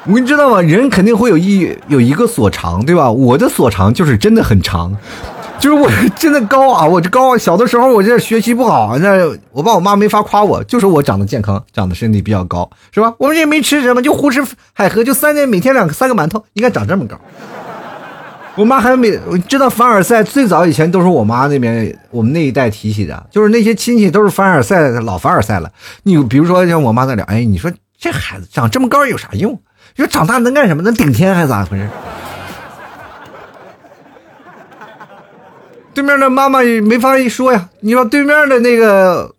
你知道吗？人肯定会有一有一个所长，对吧？我的所长就是真的很长，就是我真的高啊！我这高，小的时候我这学习不好，那我爸我妈没法夸我，就说我长得健康，长得身体比较高，是吧？我们也没吃什么，就胡吃海喝，就三天每天两三个馒头，你看长这么高。我妈还没知道凡尔赛，最早以前都是我妈那边我们那一代提起的，就是那些亲戚都是凡尔赛，老凡尔赛了。你比如说像我妈那聊，哎，你说这孩子长这么高有啥用？你说长大能干什么？能顶天还是咋回事？对面的妈妈也没法一说呀。你说对面的那个，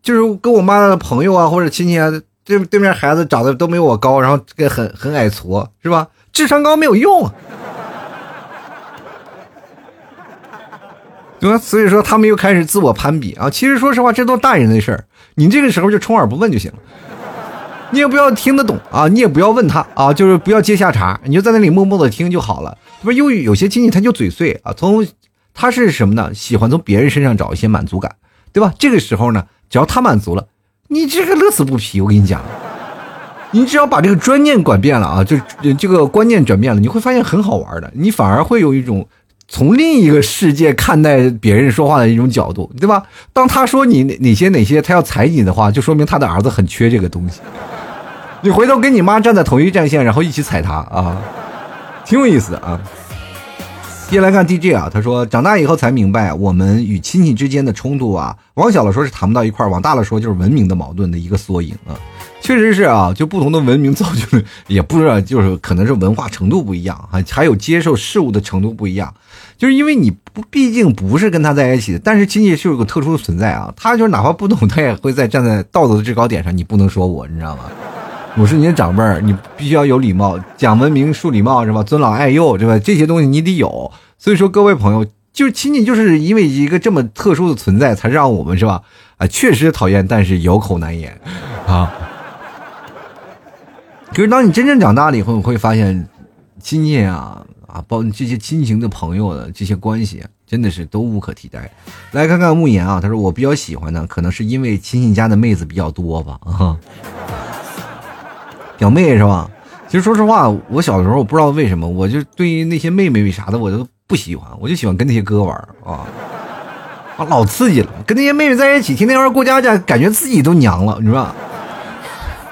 就是跟我妈的朋友啊或者亲戚啊，对对面孩子长得都没我高，然后这个很很矮矬，是吧？智商高没有用。对吧？所以说他们又开始自我攀比啊！其实说实话，这都大人的事儿，你这个时候就充耳不问就行了。你也不要听得懂啊，你也不要问他啊，就是不要接下茬，你就在那里默默的听就好了。不是，又有些亲戚他就嘴碎啊，从他是什么呢？喜欢从别人身上找一些满足感，对吧？这个时候呢，只要他满足了，你这个乐此不疲。我跟你讲，你只要把这个专念转变了啊，就这个观念转变了，你会发现很好玩的，你反而会有一种。从另一个世界看待别人说话的一种角度，对吧？当他说你哪哪些哪些，他要踩你的话，就说明他的儿子很缺这个东西。你回头跟你妈站在同一战线，然后一起踩他啊，挺有意思的啊。接下来看 DJ 啊，他说长大以后才明白，我们与亲戚之间的冲突啊，往小了说是谈不到一块儿，往大了说就是文明的矛盾的一个缩影啊。确实是啊，就不同的文明造就了，也不知道就是可能是文化程度不一样啊，还有接受事物的程度不一样。就是因为你不，毕竟不是跟他在一起的，但是亲戚是有个特殊的存在啊。他就是哪怕不懂，他也会在站在道德的制高点上，你不能说我，你知道吗？<laughs> 我是你的长辈儿，你必须要有礼貌，讲文明，树礼貌，是吧？尊老爱幼，对吧？这些东西你得有。所以说，各位朋友，就是亲戚，就是因为一个这么特殊的存在，才让我们是吧？<laughs> 啊，确实讨厌，但是有口难言啊。<laughs> 可是当你真正长大了以后，你会发现，亲戚啊。啊，包这些亲情的朋友的这些关系，真的是都无可替代。来看看慕言啊，他说我比较喜欢的，可能是因为亲戚家的妹子比较多吧。啊，表妹是吧？其实说实话，我小的时候我不知道为什么，我就对于那些妹妹啥的我都不喜欢，我就喜欢跟那些哥玩啊，啊，老刺激了，跟那些妹妹在一起，天天玩过家家，感觉自己都娘了，你知道吧？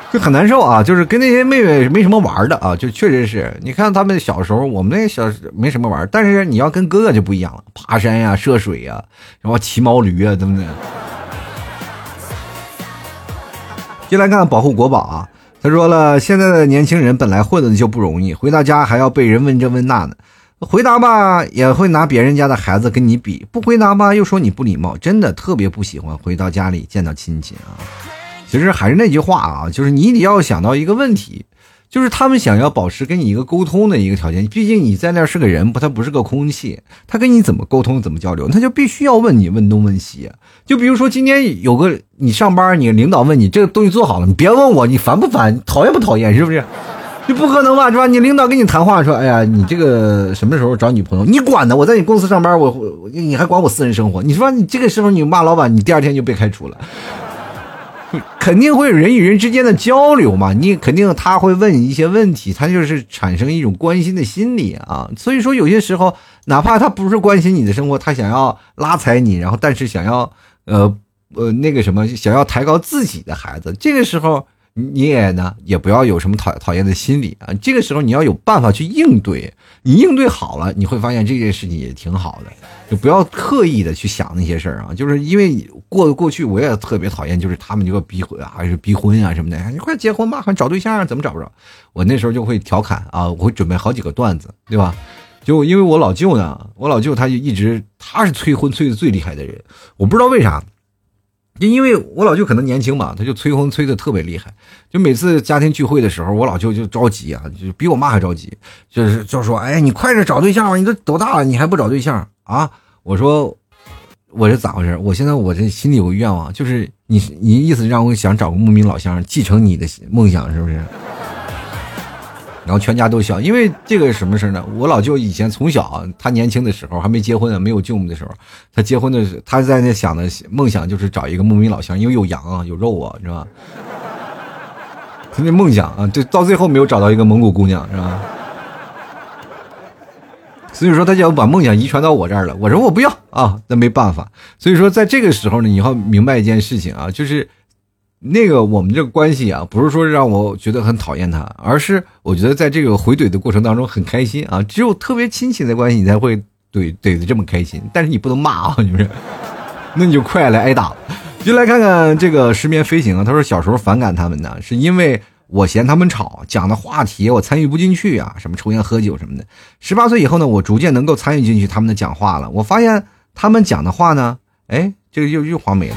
<laughs> 就很难受啊，就是跟那些妹妹没什么玩的啊，就确实是你看他们小时候，我们那小没什么玩，但是你要跟哥哥就不一样了，爬山呀、涉水呀，然后骑毛驴啊，对不对？<laughs> 进来看保护国宝啊，他说了，现在的年轻人本来混的就不容易，回到家还要被人问这问那的，回答吧也会拿别人家的孩子跟你比，不回答吧又说你不礼貌，真的特别不喜欢回到家里见到亲戚啊。其实还是那句话啊，就是你得要想到一个问题，就是他们想要保持跟你一个沟通的一个条件。毕竟你在那是个人，不，他不是个空气，他跟你怎么沟通，怎么交流，他就必须要问你问东问西。就比如说今天有个你上班，你领导问你这个东西做好了，你别问我，你烦不烦，讨厌不讨厌，是不是？你不可能吧，是吧？你领导跟你谈话说，哎呀，你这个什么时候找女朋友？你管呢？我在你公司上班，我你还管我私人生活？你说你这个时候你骂老板，你第二天就被开除了。<laughs> 肯定会有人与人之间的交流嘛，你肯定他会问你一些问题，他就是产生一种关心的心理啊。所以说有些时候，哪怕他不是关心你的生活，他想要拉踩你，然后但是想要呃呃那个什么，想要抬高自己的孩子，这个时候。你也呢，也不要有什么讨讨厌的心理啊。这个时候你要有办法去应对，你应对好了，你会发现这件事情也挺好的。就不要刻意的去想那些事儿啊。就是因为过过去我也特别讨厌，就是他们就要逼婚还是逼婚啊什么的。你快结婚吧，还找对象啊怎么找不着？我那时候就会调侃啊，我会准备好几个段子，对吧？就因为我老舅呢，我老舅他就一直他是催婚催的最厉害的人，我不知道为啥。就因为我老舅可能年轻嘛，他就催婚催的特别厉害。就每次家庭聚会的时候，我老舅就着急啊，就比我妈还着急，就是就说：“哎，你快点找对象吧，你都多大了，你还不找对象啊？”我说：“我是咋回事？我现在我这心里有个愿望，就是你你意思让我想找个牧民老乡继承你的梦想，是不是？”然后全家都笑，因为这个什么事呢？我老舅以前从小，他年轻的时候还没结婚呢没有舅母的时候，他结婚的时他在那想的梦想就是找一个牧民老乡，因为有羊啊，有肉啊，是吧？他那梦想啊，就到最后没有找到一个蒙古姑娘，是吧？所以说他就要把梦想遗传到我这儿了。我说我不要啊，那没办法。所以说在这个时候呢，你要明白一件事情啊，就是。那个我们这个关系啊，不是说让我觉得很讨厌他，而是我觉得在这个回怼的过程当中很开心啊。只有特别亲戚的关系，你才会怼怼的这么开心。但是你不能骂啊，是不是？<laughs> 那你就快来挨打。就来看看这个失眠飞行啊，他说小时候反感他们呢，是因为我嫌他们吵，讲的话题我参与不进去啊，什么抽烟喝酒什么的。十八岁以后呢，我逐渐能够参与进去他们的讲话了。我发现他们讲的话呢，<laughs> 哎，这个又又黄没了。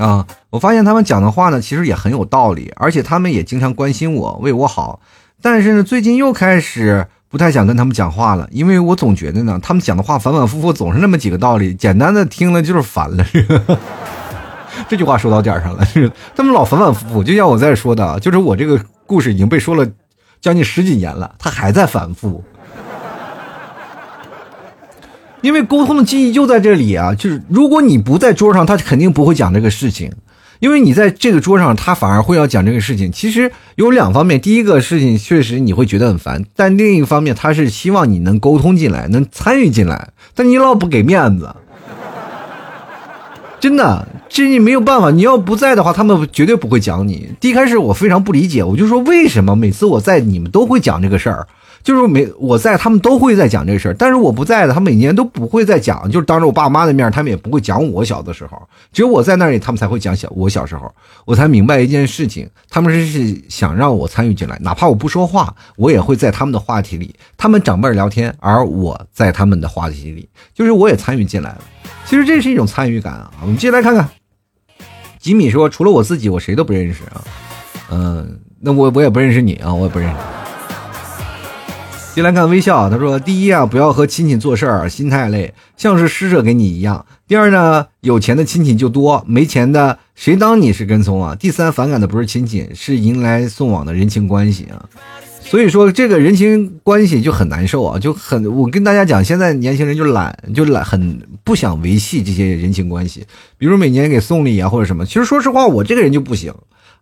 啊，我发现他们讲的话呢，其实也很有道理，而且他们也经常关心我，为我好。但是呢，最近又开始不太想跟他们讲话了，因为我总觉得呢，他们讲的话反反复复，总是那么几个道理，简单的听了就是烦了。<laughs> 这句话说到点上了，他们老反反复复，就像我在说的，就是我这个故事已经被说了将近十几年了，他还在反复。因为沟通的记忆就在这里啊，就是如果你不在桌上，他肯定不会讲这个事情；因为你在这个桌上，他反而会要讲这个事情。其实有两方面，第一个事情确实你会觉得很烦，但另一方面他是希望你能沟通进来，能参与进来，但你老不给面子，真的，这你没有办法。你要不在的话，他们绝对不会讲你。第一开始我非常不理解，我就说为什么每次我在，你们都会讲这个事儿。就是每我在，他们都会在讲这事儿，但是我不在的，他每年都不会再讲。就是当着我爸妈的面，他们也不会讲我小的时候。只有我在那里，他们才会讲小我小时候。我才明白一件事情，他们是想让我参与进来，哪怕我不说话，我也会在他们的话题里。他们长辈聊天，而我在他们的话题里，就是我也参与进来了。其实这是一种参与感啊。我们接下来看看，吉米说：“除了我自己，我谁都不认识啊。”嗯，那我我也不认识你啊，我也不认识。进来看微笑，他说：“第一啊，不要和亲戚做事儿，心太累，像是施舍给你一样。第二呢，有钱的亲戚就多，没钱的谁当你是跟踪啊？第三，反感的不是亲戚，是迎来送往的人情关系啊。所以说，这个人情关系就很难受啊，就很。我跟大家讲，现在年轻人就懒，就懒，很不想维系这些人情关系。比如每年给送礼啊，或者什么。其实说实话，我这个人就不行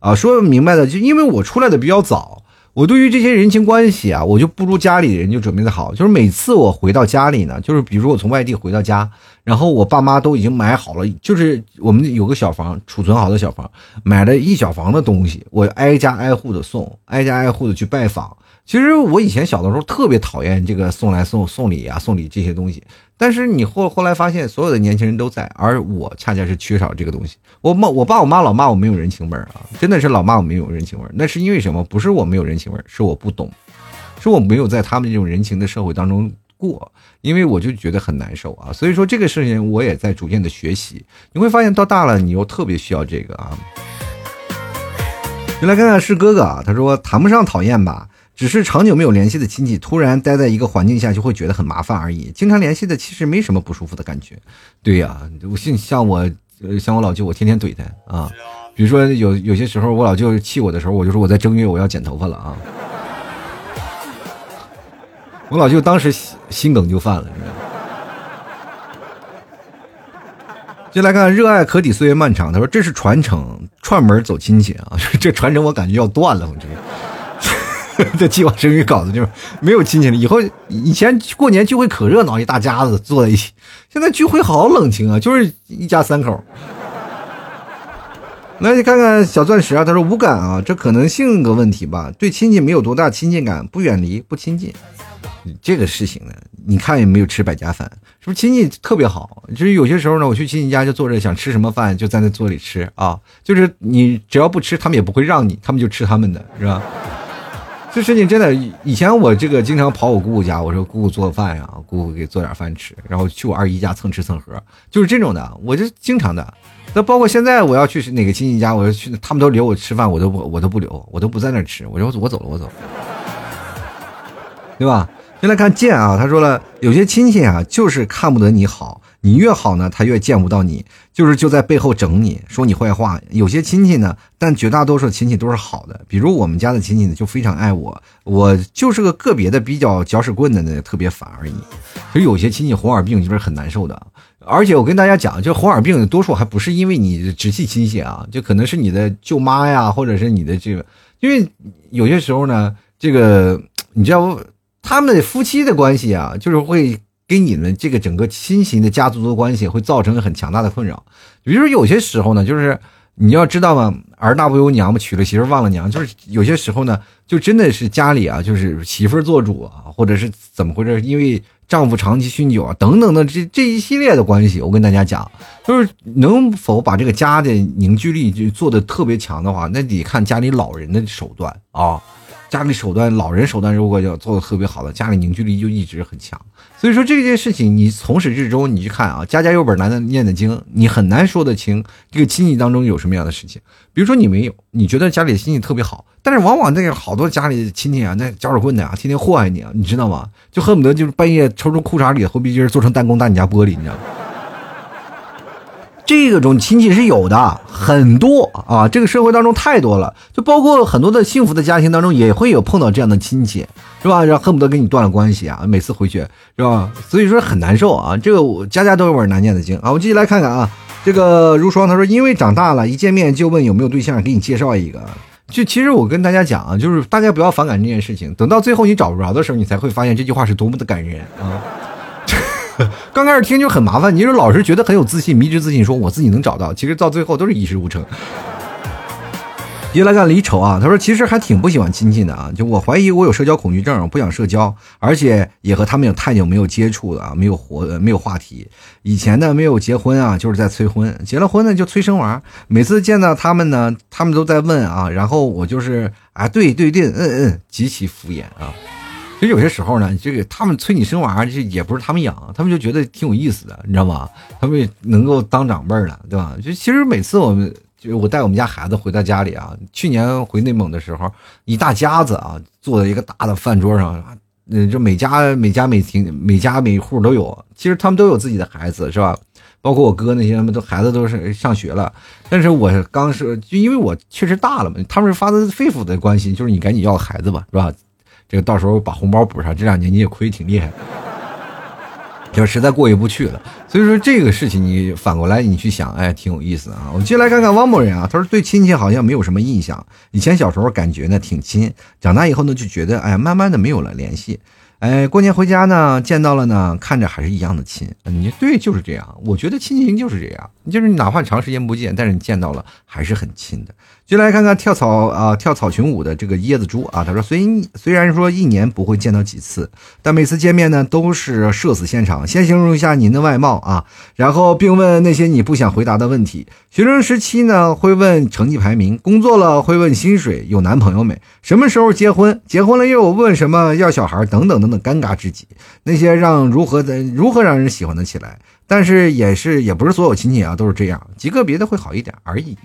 啊。说明白的，就因为我出来的比较早。”我对于这些人情关系啊，我就不如家里人就准备的好。就是每次我回到家里呢，就是比如我从外地回到家，然后我爸妈都已经买好了，就是我们有个小房储存好的小房，买了一小房的东西，我挨家挨户的送，挨家挨户的去拜访。其实我以前小的时候特别讨厌这个送来送送礼啊，送礼这些东西。但是你后后来发现，所有的年轻人都在，而我恰恰是缺少这个东西。我骂我爸我妈老骂我没有人情味儿啊，真的是老骂我没有人情味儿。那是因为什么？不是我没有人情味儿，是我不懂，是我没有在他们这种人情的社会当中过，因为我就觉得很难受啊。所以说这个事情我也在逐渐的学习。你会发现到大了，你又特别需要这个啊。就来看看是哥哥啊，他说谈不上讨厌吧。只是长久没有联系的亲戚，突然待在一个环境下，就会觉得很麻烦而已。经常联系的，其实没什么不舒服的感觉。对呀，我像像我，像我老舅，我天天怼他啊。比如说有有些时候，我老舅气我的时候，我就说我在正月我要剪头发了啊。我老舅当时心心梗就犯了，你知道吗？就来看热爱可抵岁月漫长。他说这是传承，串门走亲戚啊，<laughs> 这传承我感觉要断了，我这。<laughs> 这计划生育搞的就是没有亲戚了。以后以前过年聚会可热闹，一大家子坐在一起，现在聚会好冷清啊，就是一家三口。那，你看看小钻石啊，他说无感啊，这可能性格问题吧，对亲戚没有多大亲近感，不远离，不亲近。这个事情呢，你看也没有吃百家饭，是不是亲戚特别好？就是有些时候呢，我去亲戚家就坐着，想吃什么饭就在那桌里吃啊，就是你只要不吃，他们也不会让你，他们就吃他们的，是吧？这事情真的，以前我这个经常跑我姑姑家，我说姑姑做饭呀，姑姑给做点饭吃，然后去我二姨家蹭吃蹭喝，就是这种的，我就经常的。那包括现在我要去哪个亲戚家，我要去，他们都留我吃饭，我都，我都不留，我都不在那吃。我说我走了，我走了，对吧？先来看剑啊，他说了，有些亲戚啊，就是看不得你好，你越好呢，他越见不到你，就是就在背后整你，说你坏话。有些亲戚呢，但绝大多数亲戚都是好的，比如我们家的亲戚呢，就非常爱我，我就是个个别的比较搅屎棍的呢，特别烦而已。其实有些亲戚红耳病就是很难受的。而且我跟大家讲，就红耳病多数还不是因为你直系亲戚啊，就可能是你的舅妈呀，或者是你的这个，因为有些时候呢，这个你知道不，他们夫妻的关系啊，就是会给你们这个整个亲情的家族的关系会造成很强大的困扰。比如说有些时候呢，就是你要知道嘛，儿大不由娘嘛，娶了媳妇忘了娘，就是有些时候呢，就真的是家里啊，就是媳妇做主啊，或者是怎么回事，因为。丈夫长期酗酒啊，等等的这这一系列的关系，我跟大家讲，就是能否把这个家的凝聚力就做的特别强的话，那得看家里老人的手段啊。家里手段，老人手段如果要做的特别好的，家里凝聚力就一直很强。所以说这件事情，你从始至终你去看啊，家家有本难念的经，你很难说得清这个亲戚当中有什么样的事情。比如说你没有，你觉得家里的亲戚特别好，但是往往那个好多家里的亲戚啊，那搅屎棍的啊，天天祸害你啊，你知道吗？就恨不得就是半夜抽出裤衩里的后鼻筋做成弹弓打你家玻璃，你知道吗？这种亲戚是有的，很多啊，这个社会当中太多了，就包括很多的幸福的家庭当中也会有碰到这样的亲戚，是吧？然后恨不得跟你断了关系啊，每次回去是吧？所以说很难受啊，这个家家都有本难念的经啊。我继续来看看啊，这个如霜他说，因为长大了，一见面就问有没有对象，给你介绍一个。就其实我跟大家讲啊，就是大家不要反感这件事情，等到最后你找不着的时候，你才会发现这句话是多么的感人啊。<laughs> 刚开始听就很麻烦，你说老是觉得很有自信，迷之自信，说我自己能找到，其实到最后都是一事无成。一来看李丑啊，他说其实还挺不喜欢亲戚的啊，就我怀疑我有社交恐惧症，不想社交，而且也和他们有太久没有接触了啊，没有活没有话题。以前呢没有结婚啊，就是在催婚；结了婚呢就催生娃。每次见到他们呢，他们都在问啊，然后我就是啊对对对，嗯嗯，极其敷衍啊。其实有些时候呢，这个他们催你生娃，这也不是他们养，他们就觉得挺有意思的，你知道吗？他们能够当长辈了，对吧？就其实每次我们，就我带我们家孩子回到家里啊，去年回内蒙的时候，一大家子啊，坐在一个大的饭桌上，嗯，就每家每家每庭每家每户都有，其实他们都有自己的孩子，是吧？包括我哥那些，他们都孩子都是上学了，但是我刚是就因为我确实大了嘛，他们是发自肺腑的关心，就是你赶紧要个孩子吧，是吧？这个到时候把红包补上，这两年你也亏挺厉害，<laughs> 就实在过意不去了。所以说这个事情你反过来你去想，哎，挺有意思啊。我们接下来看看汪某人啊，他说对亲戚好像没有什么印象，以前小时候感觉呢挺亲，长大以后呢就觉得，哎，慢慢的没有了联系。哎，过年回家呢，见到了呢，看着还是一样的亲。你对，就是这样。我觉得亲情就是这样，就是哪怕长时间不见，但是你见到了还是很亲的。就来看看跳草啊，跳草裙舞的这个椰子猪啊，他说虽虽然说一年不会见到几次，但每次见面呢都是社死现场。先形容一下您的外貌啊，然后并问那些你不想回答的问题。学生时期呢会问成绩排名，工作了会问薪水，有男朋友没，什么时候结婚，结婚了又问什么要小孩等等等。等尴尬至极，那些让如何的如何让人喜欢的起来，但是也是也不是所有亲戚啊都是这样，极个别的会好一点而已。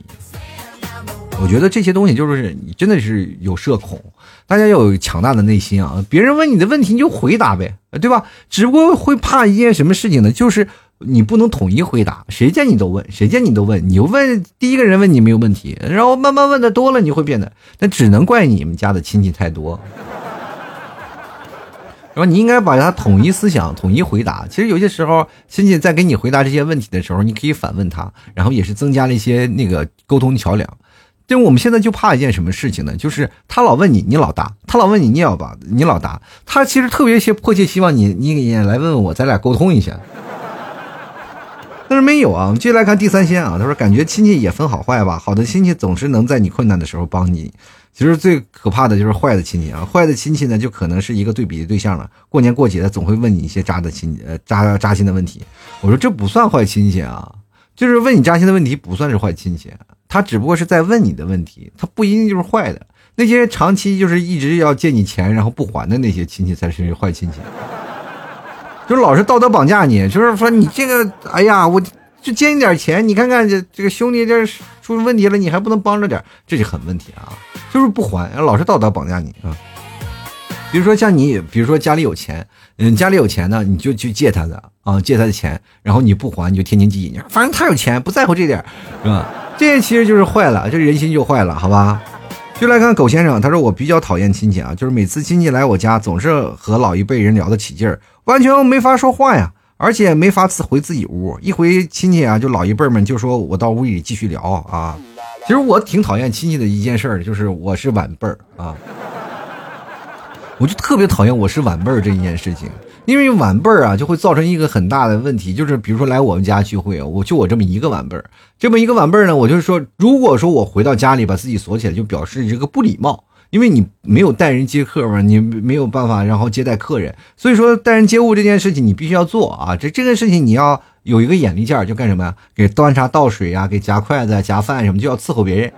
我觉得这些东西就是你真的是有社恐，大家要有强大的内心啊！别人问你的问题你就回答呗，对吧？只不过会怕一件什么事情呢？就是你不能统一回答，谁见你都问，谁见你都问，你就问第一个人问你没有问题，然后慢慢问的多了，你会变得，那只能怪你们家的亲戚太多。然后你应该把它统一思想、统一回答。其实有些时候，亲戚在给你回答这些问题的时候，你可以反问他，然后也是增加了一些那个沟通桥梁。就我们现在就怕一件什么事情呢？就是他老问你，你老答；他老问你，你老答，你老答。他其实特别些迫切希望你，你也来问问我，咱俩沟通一下。但是没有啊。我们接下来看第三仙啊，他说感觉亲戚也分好坏吧。好的亲戚总是能在你困难的时候帮你。其实最可怕的就是坏的亲戚啊，坏的亲戚呢就可能是一个对比的对象了。过年过节的总会问你一些扎的亲呃扎扎心的问题。我说这不算坏亲戚啊，就是问你扎心的问题不算是坏亲戚。他只不过是在问你的问题，他不一定就是坏的。那些长期就是一直要借你钱然后不还的那些亲戚才是坏亲戚，就是老是道德绑架你，就是说你这个，哎呀，我就借你点钱，你看看这这个兄弟这出问题了，你还不能帮着点，这就很问题啊，就是不还，老是道德绑架你啊。比如说像你，比如说家里有钱，嗯，家里有钱呢，你就去借他的啊，借他的钱，然后你不还，你就天天记你，反正他有钱，不在乎这点，是吧？这其实就是坏了，这人心就坏了，好吧？就来看狗先生，他说我比较讨厌亲戚啊，就是每次亲戚来我家，总是和老一辈人聊得起劲儿，完全没法说话呀，而且没法回自己屋。一回亲戚啊，就老一辈们就说我到屋里继续聊啊。其实我挺讨厌亲戚的一件事儿，就是我是晚辈儿啊，我就特别讨厌我是晚辈儿这一件事情。因为晚辈儿啊，就会造成一个很大的问题，就是比如说来我们家聚会，我就我这么一个晚辈儿，这么一个晚辈儿呢，我就是说，如果说我回到家里把自己锁起来，就表示你这个不礼貌，因为你没有待人接客嘛，你没有办法然后接待客人，所以说待人接物这件事情你必须要做啊，这这个事情你要有一个眼力劲儿，就干什么呀？给端茶倒水啊，给夹筷子、夹饭什么，就要伺候别人。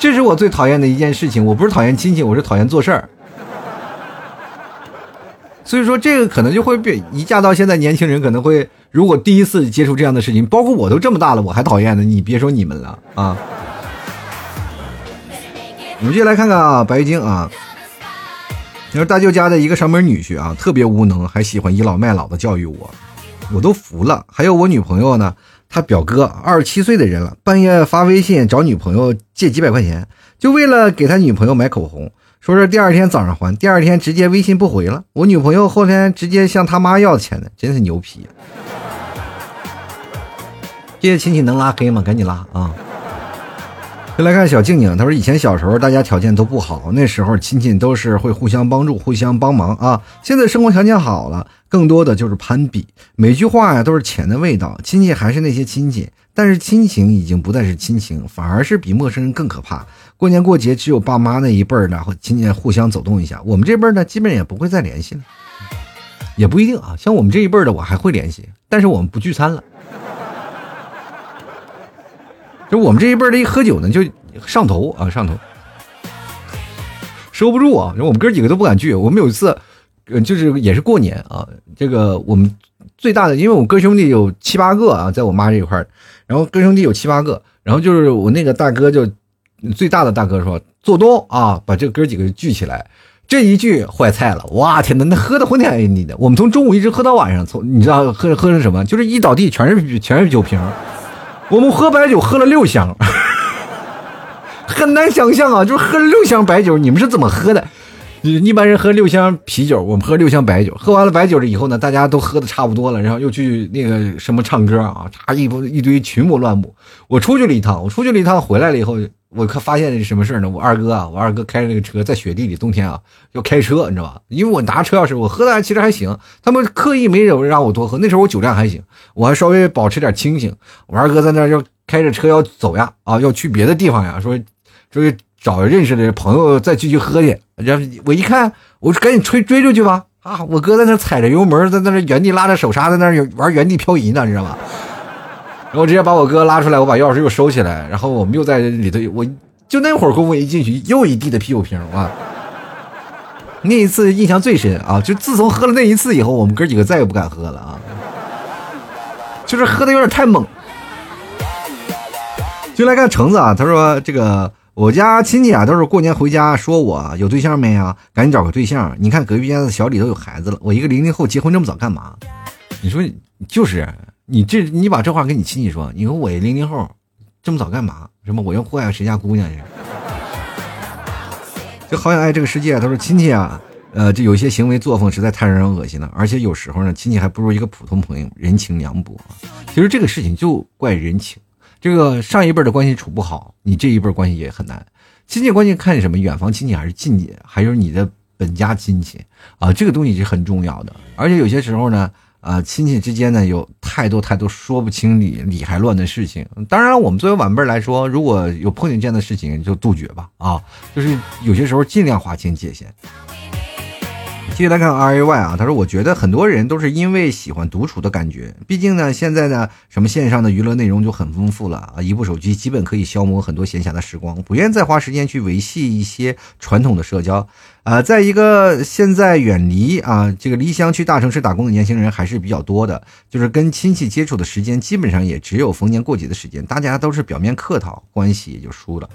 这是我最讨厌的一件事情，我不是讨厌亲戚，我是讨厌做事儿。所以说，这个可能就会变。一嫁到现在，年轻人可能会，如果第一次接触这样的事情，包括我都这么大了，我还讨厌呢。你别说你们了啊！我们接下来看看啊，白玉晶啊，你说大舅家的一个上门女婿啊，特别无能，还喜欢倚老卖老的教育我，我都服了。还有我女朋友呢，他表哥二十七岁的人了，半夜发微信找女朋友借几百块钱，就为了给他女朋友买口红。说是第二天早上还，第二天直接微信不回了。我女朋友后天直接向他妈要钱的，真是牛皮。这些亲戚能拉黑吗？赶紧拉啊！再来看小静静，她说以前小时候大家条件都不好，那时候亲戚都是会互相帮助、互相帮忙啊。现在生活条件好了，更多的就是攀比，每句话呀都是钱的味道。亲戚还是那些亲戚，但是亲情已经不再是亲情，反而是比陌生人更可怕。过年过节，只有爸妈那一辈儿呢，会亲戚互相走动一下。我们这辈儿呢，基本也不会再联系了，也不一定啊。像我们这一辈儿的，我还会联系，但是我们不聚餐了。就我们这一辈儿的，一喝酒呢，就上头啊，上头，收不住啊。我们哥几个都不敢聚。我们有一次，就是也是过年啊，这个我们最大的，因为我哥兄弟有七八个啊，在我妈这一块儿，然后哥兄弟有七八个，然后就是我那个大哥就。最大的大哥说：“做东啊，把这哥几个聚起来。”这一句坏菜了，哇天哪，那喝的昏天黑地的。我们从中午一直喝到晚上，从你知道喝喝成什么？就是一倒地全是全是酒瓶。我们喝白酒喝了六箱，<laughs> 很难想象啊，就是喝了六箱白酒，你们是怎么喝的？一般人喝六箱啤酒，我们喝六箱白酒。喝完了白酒了以后呢，大家都喝的差不多了，然后又去那个什么唱歌啊，嚓一一堆群魔乱舞。我出去了一趟，我出去了一趟，回来了以后。我可发现是什么事呢？我二哥啊，我二哥开着那个车在雪地里，冬天啊要开车，你知道吧？因为我拿车钥匙，我喝的其实还行。他们刻意没有让我多喝，那时候我酒量还行，我还稍微保持点清醒。我二哥在那要开着车要走呀，啊，要去别的地方呀，说说找认识的朋友再继续喝去。然后我一看，我说赶紧追追出去吧！啊，我哥在那踩着油门，在那原地拉着手刹，在那玩原地漂移呢，你知道吧？然后直接把我哥拉出来，我把钥匙又收起来，然后我们又在里头，我就那会儿功夫一进去，又一地的啤酒瓶啊！那一次印象最深啊！就自从喝了那一次以后，我们哥几个再也不敢喝了啊！就是喝的有点太猛。就来看橙子啊，他说这个我家亲戚啊，都是过年回家说我有对象没啊？赶紧找个对象！你看隔壁家的小李都有孩子了，我一个零零后结婚这么早干嘛？你说就是。你这，你把这话跟你亲戚说，你说我一零零后，这么早干嘛？什么我要祸害谁家姑娘去？就好想爱这个世界。他说亲戚啊，呃，这有些行为作风实在太让人恶心了，而且有时候呢，亲戚还不如一个普通朋友，人情凉薄。其实这个事情就怪人情，这个上一辈的关系处不好，你这一辈关系也很难。亲戚关系看什么，远房亲戚还是近戚，还有你的本家亲戚啊，这个东西是很重要的。而且有些时候呢，啊，亲戚之间呢有太多太多说不清理理还乱的事情。当然，我们作为晚辈来说，如果有碰见这样的事情，就杜绝吧，啊，就是有些时候尽量划清界限。继续来看 R A Y 啊，他说：“我觉得很多人都是因为喜欢独处的感觉，毕竟呢，现在呢，什么线上的娱乐内容就很丰富了啊，一部手机基本可以消磨很多闲暇的时光，不愿再花时间去维系一些传统的社交。啊，在一个现在远离啊这个离乡去大城市打工的年轻人还是比较多的，就是跟亲戚接触的时间基本上也只有逢年过节的时间，大家都是表面客套，关系也就输了。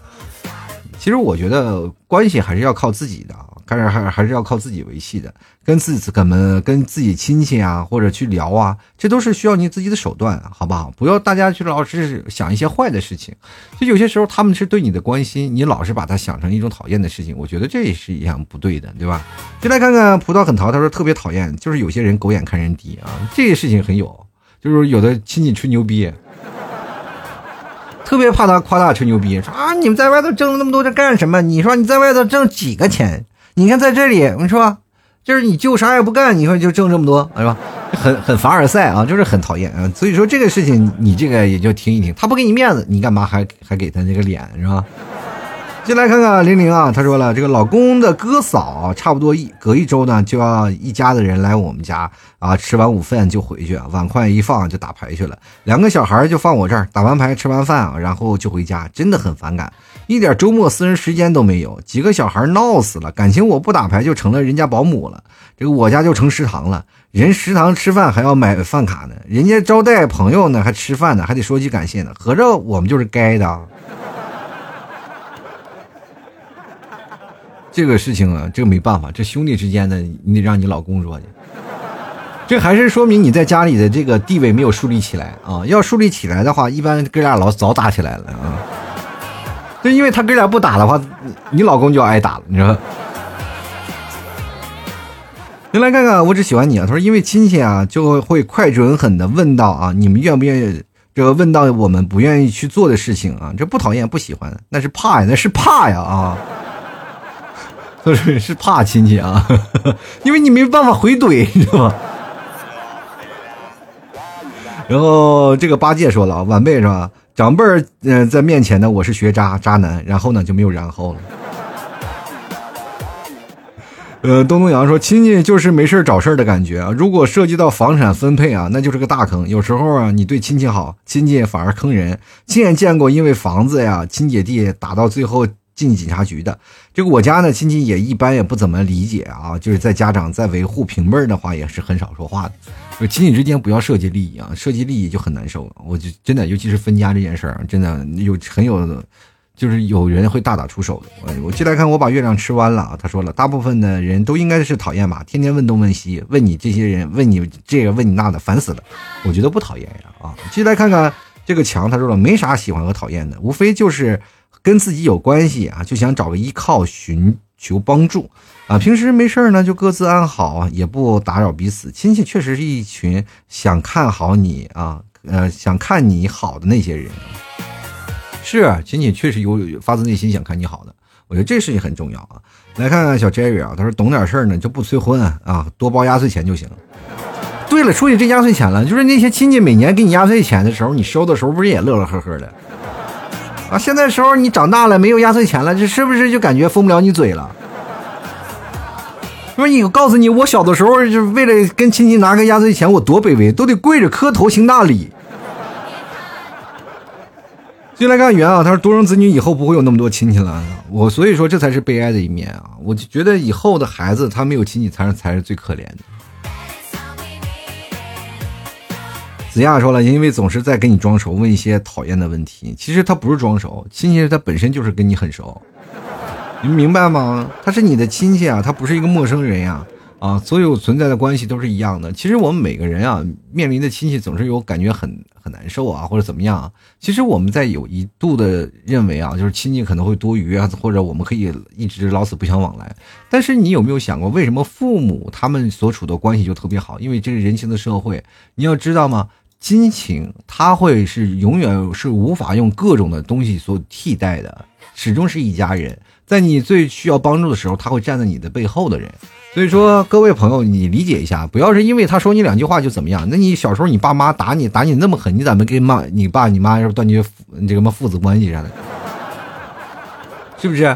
其实我觉得关系还是要靠自己的。”还是还还是要靠自己维系的，跟自己怎么跟自己亲戚啊，或者去聊啊，这都是需要你自己的手段，好不好？不要大家去老是想一些坏的事情，就有些时候他们是对你的关心，你老是把它想成一种讨厌的事情，我觉得这也是一样不对的，对吧？就来看看葡萄很淘，他说特别讨厌，就是有些人狗眼看人低啊，这个事情很有，就是有的亲戚吹牛逼，特别怕他夸大吹牛逼，说啊你们在外头挣了那么多，这干什么？你说你在外头挣几个钱？你看，在这里，你说，就是你就啥也不干，你说就挣这么多，是吧？很很凡尔赛啊，就是很讨厌啊。所以说这个事情，你这个也就听一听。他不给你面子，你干嘛还还给他那个脸，是吧？进来看看玲玲啊，她说了，这个老公的哥嫂差不多一隔一周呢，就要一家的人来我们家啊，吃完午饭就回去，碗筷一放就打牌去了。两个小孩就放我这儿，打完牌吃完饭啊，然后就回家，真的很反感，一点周末私人时间都没有。几个小孩闹死了，感情我不打牌就成了人家保姆了，这个我家就成食堂了，人食堂吃饭还要买饭卡呢，人家招待朋友呢还吃饭呢，还得说句感谢呢，合着我们就是该的。这个事情啊，这个没办法，这兄弟之间的，你得让你老公说去。这还是说明你在家里的这个地位没有树立起来啊！要树立起来的话，一般哥俩老早打起来了啊。就因为他哥俩不打的话，你老公就要挨打了，你知道吗？您来看看，我只喜欢你啊！他说，因为亲戚啊，就会快准狠的问到啊，你们愿不愿意？这问到我们不愿意去做的事情啊，这不讨厌不喜欢，那是怕呀，那是怕呀啊！是是怕亲戚啊，<laughs> 因为你没办法回怼，<laughs> 你知道吗？然后这个八戒说了，晚辈是吧？长辈儿嗯在面前呢，我是学渣渣男，然后呢就没有然后了。呃，东东阳说，亲戚就是没事找事的感觉啊。如果涉及到房产分配啊，那就是个大坑。有时候啊，你对亲戚好，亲戚反而坑人。亲眼见过因为房子呀，亲姐弟打到最后。进警察局的这个我家呢，亲戚也一般也不怎么理解啊，就是在家长在维护平辈儿的话，也是很少说话的。就亲戚之间不要涉及利益啊，涉及利益就很难受。我就真的，尤其是分家这件事儿，真的有很有，就是有人会大打出手的。我进来看，我把月亮吃弯了啊。他说了，大部分的人都应该是讨厌吧，天天问东问西，问你这些人，问你这个问你那的，烦死了。我觉得不讨厌呀啊。进来看看这个墙，他说了，没啥喜欢和讨厌的，无非就是。跟自己有关系啊，就想找个依靠，寻求帮助啊。平时没事呢，就各自安好，也不打扰彼此。亲戚确实是一群想看好你啊，呃，想看你好的那些人。是亲戚确实有有发自内心想看你好的，我觉得这事情很重要啊。来看看小 Jerry 啊，他说懂点事儿呢就不催婚啊，多包压岁钱就行。对了，说起这压岁钱了，就是那些亲戚每年给你压岁钱的时候，你收的时候不是也乐乐呵呵的？现在时候你长大了没有压岁钱了，这是不是就感觉封不了你嘴了？说你，我告诉你，我小的时候就是为了跟亲戚拿个压岁钱，我多卑微，都得跪着磕头行大礼。进来看圆啊，他说独生子女以后不会有那么多亲戚了，我所以说这才是悲哀的一面啊！我就觉得以后的孩子他没有亲戚才是才是最可怜的。子亚说了，因为总是在跟你装熟，问一些讨厌的问题。其实他不是装熟，亲戚他本身就是跟你很熟，你明白吗？他是你的亲戚啊，他不是一个陌生人呀。啊，所有存在的关系都是一样的。其实我们每个人啊，面临的亲戚总是有感觉很很难受啊，或者怎么样。其实我们在有一度的认为啊，就是亲戚可能会多余啊，或者我们可以一直老死不相往来。但是你有没有想过，为什么父母他们所处的关系就特别好？因为这是人情的社会，你要知道吗？亲情他会是永远是无法用各种的东西所替代的，始终是一家人。在你最需要帮助的时候，他会站在你的背后的人。所以说，各位朋友，你理解一下，不要是因为他说你两句话就怎么样。那你小时候你爸妈打你打你那么狠，你咋没跟妈你爸你妈要是断绝这个什么父子关系啥的？是不是？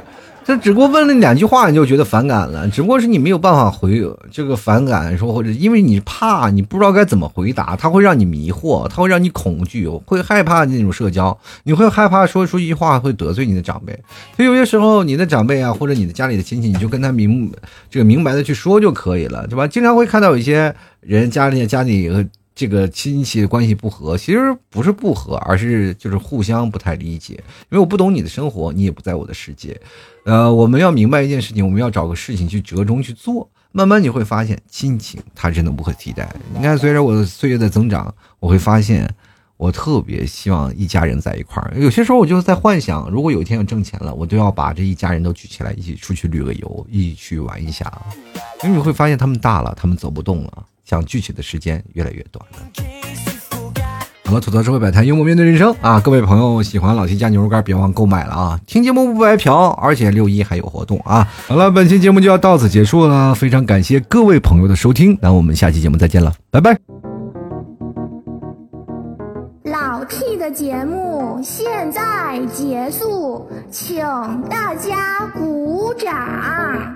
这只不过问了两句话，你就觉得反感了。只不过是你没有办法回这个反感，说或者因为你怕，你不知道该怎么回答，他会让你迷惑，他会让你恐惧，会害怕那种社交，你会害怕说出一句话会得罪你的长辈。所以有些时候，你的长辈啊，或者你的家里的亲戚，你就跟他明这个明白的去说就可以了，对吧？经常会看到有一些人家里家里。这个亲戚关系不和，其实不是不和，而是就是互相不太理解。因为我不懂你的生活，你也不在我的世界。呃，我们要明白一件事情，我们要找个事情去折中去做。慢慢你会发现，亲情它真的不可替代。你看，随着我的岁月的增长，我会发现，我特别希望一家人在一块儿。有些时候，我就在幻想，如果有一天要挣钱了，我都要把这一家人都举起来，一起出去旅个游，一起去玩一下。因为你会发现，他们大了，他们走不动了。想聚起的时间越来越短了。好了，吐槽社会百态，幽默面对人生啊！各位朋友喜欢老 T 家牛肉干，别忘购买了啊！听节目不白嫖，而且六一还有活动啊！好了，本期节目就要到此结束了，非常感谢各位朋友的收听，那我们下期节目再见了，拜拜。老 T 的节目现在结束，请大家鼓掌。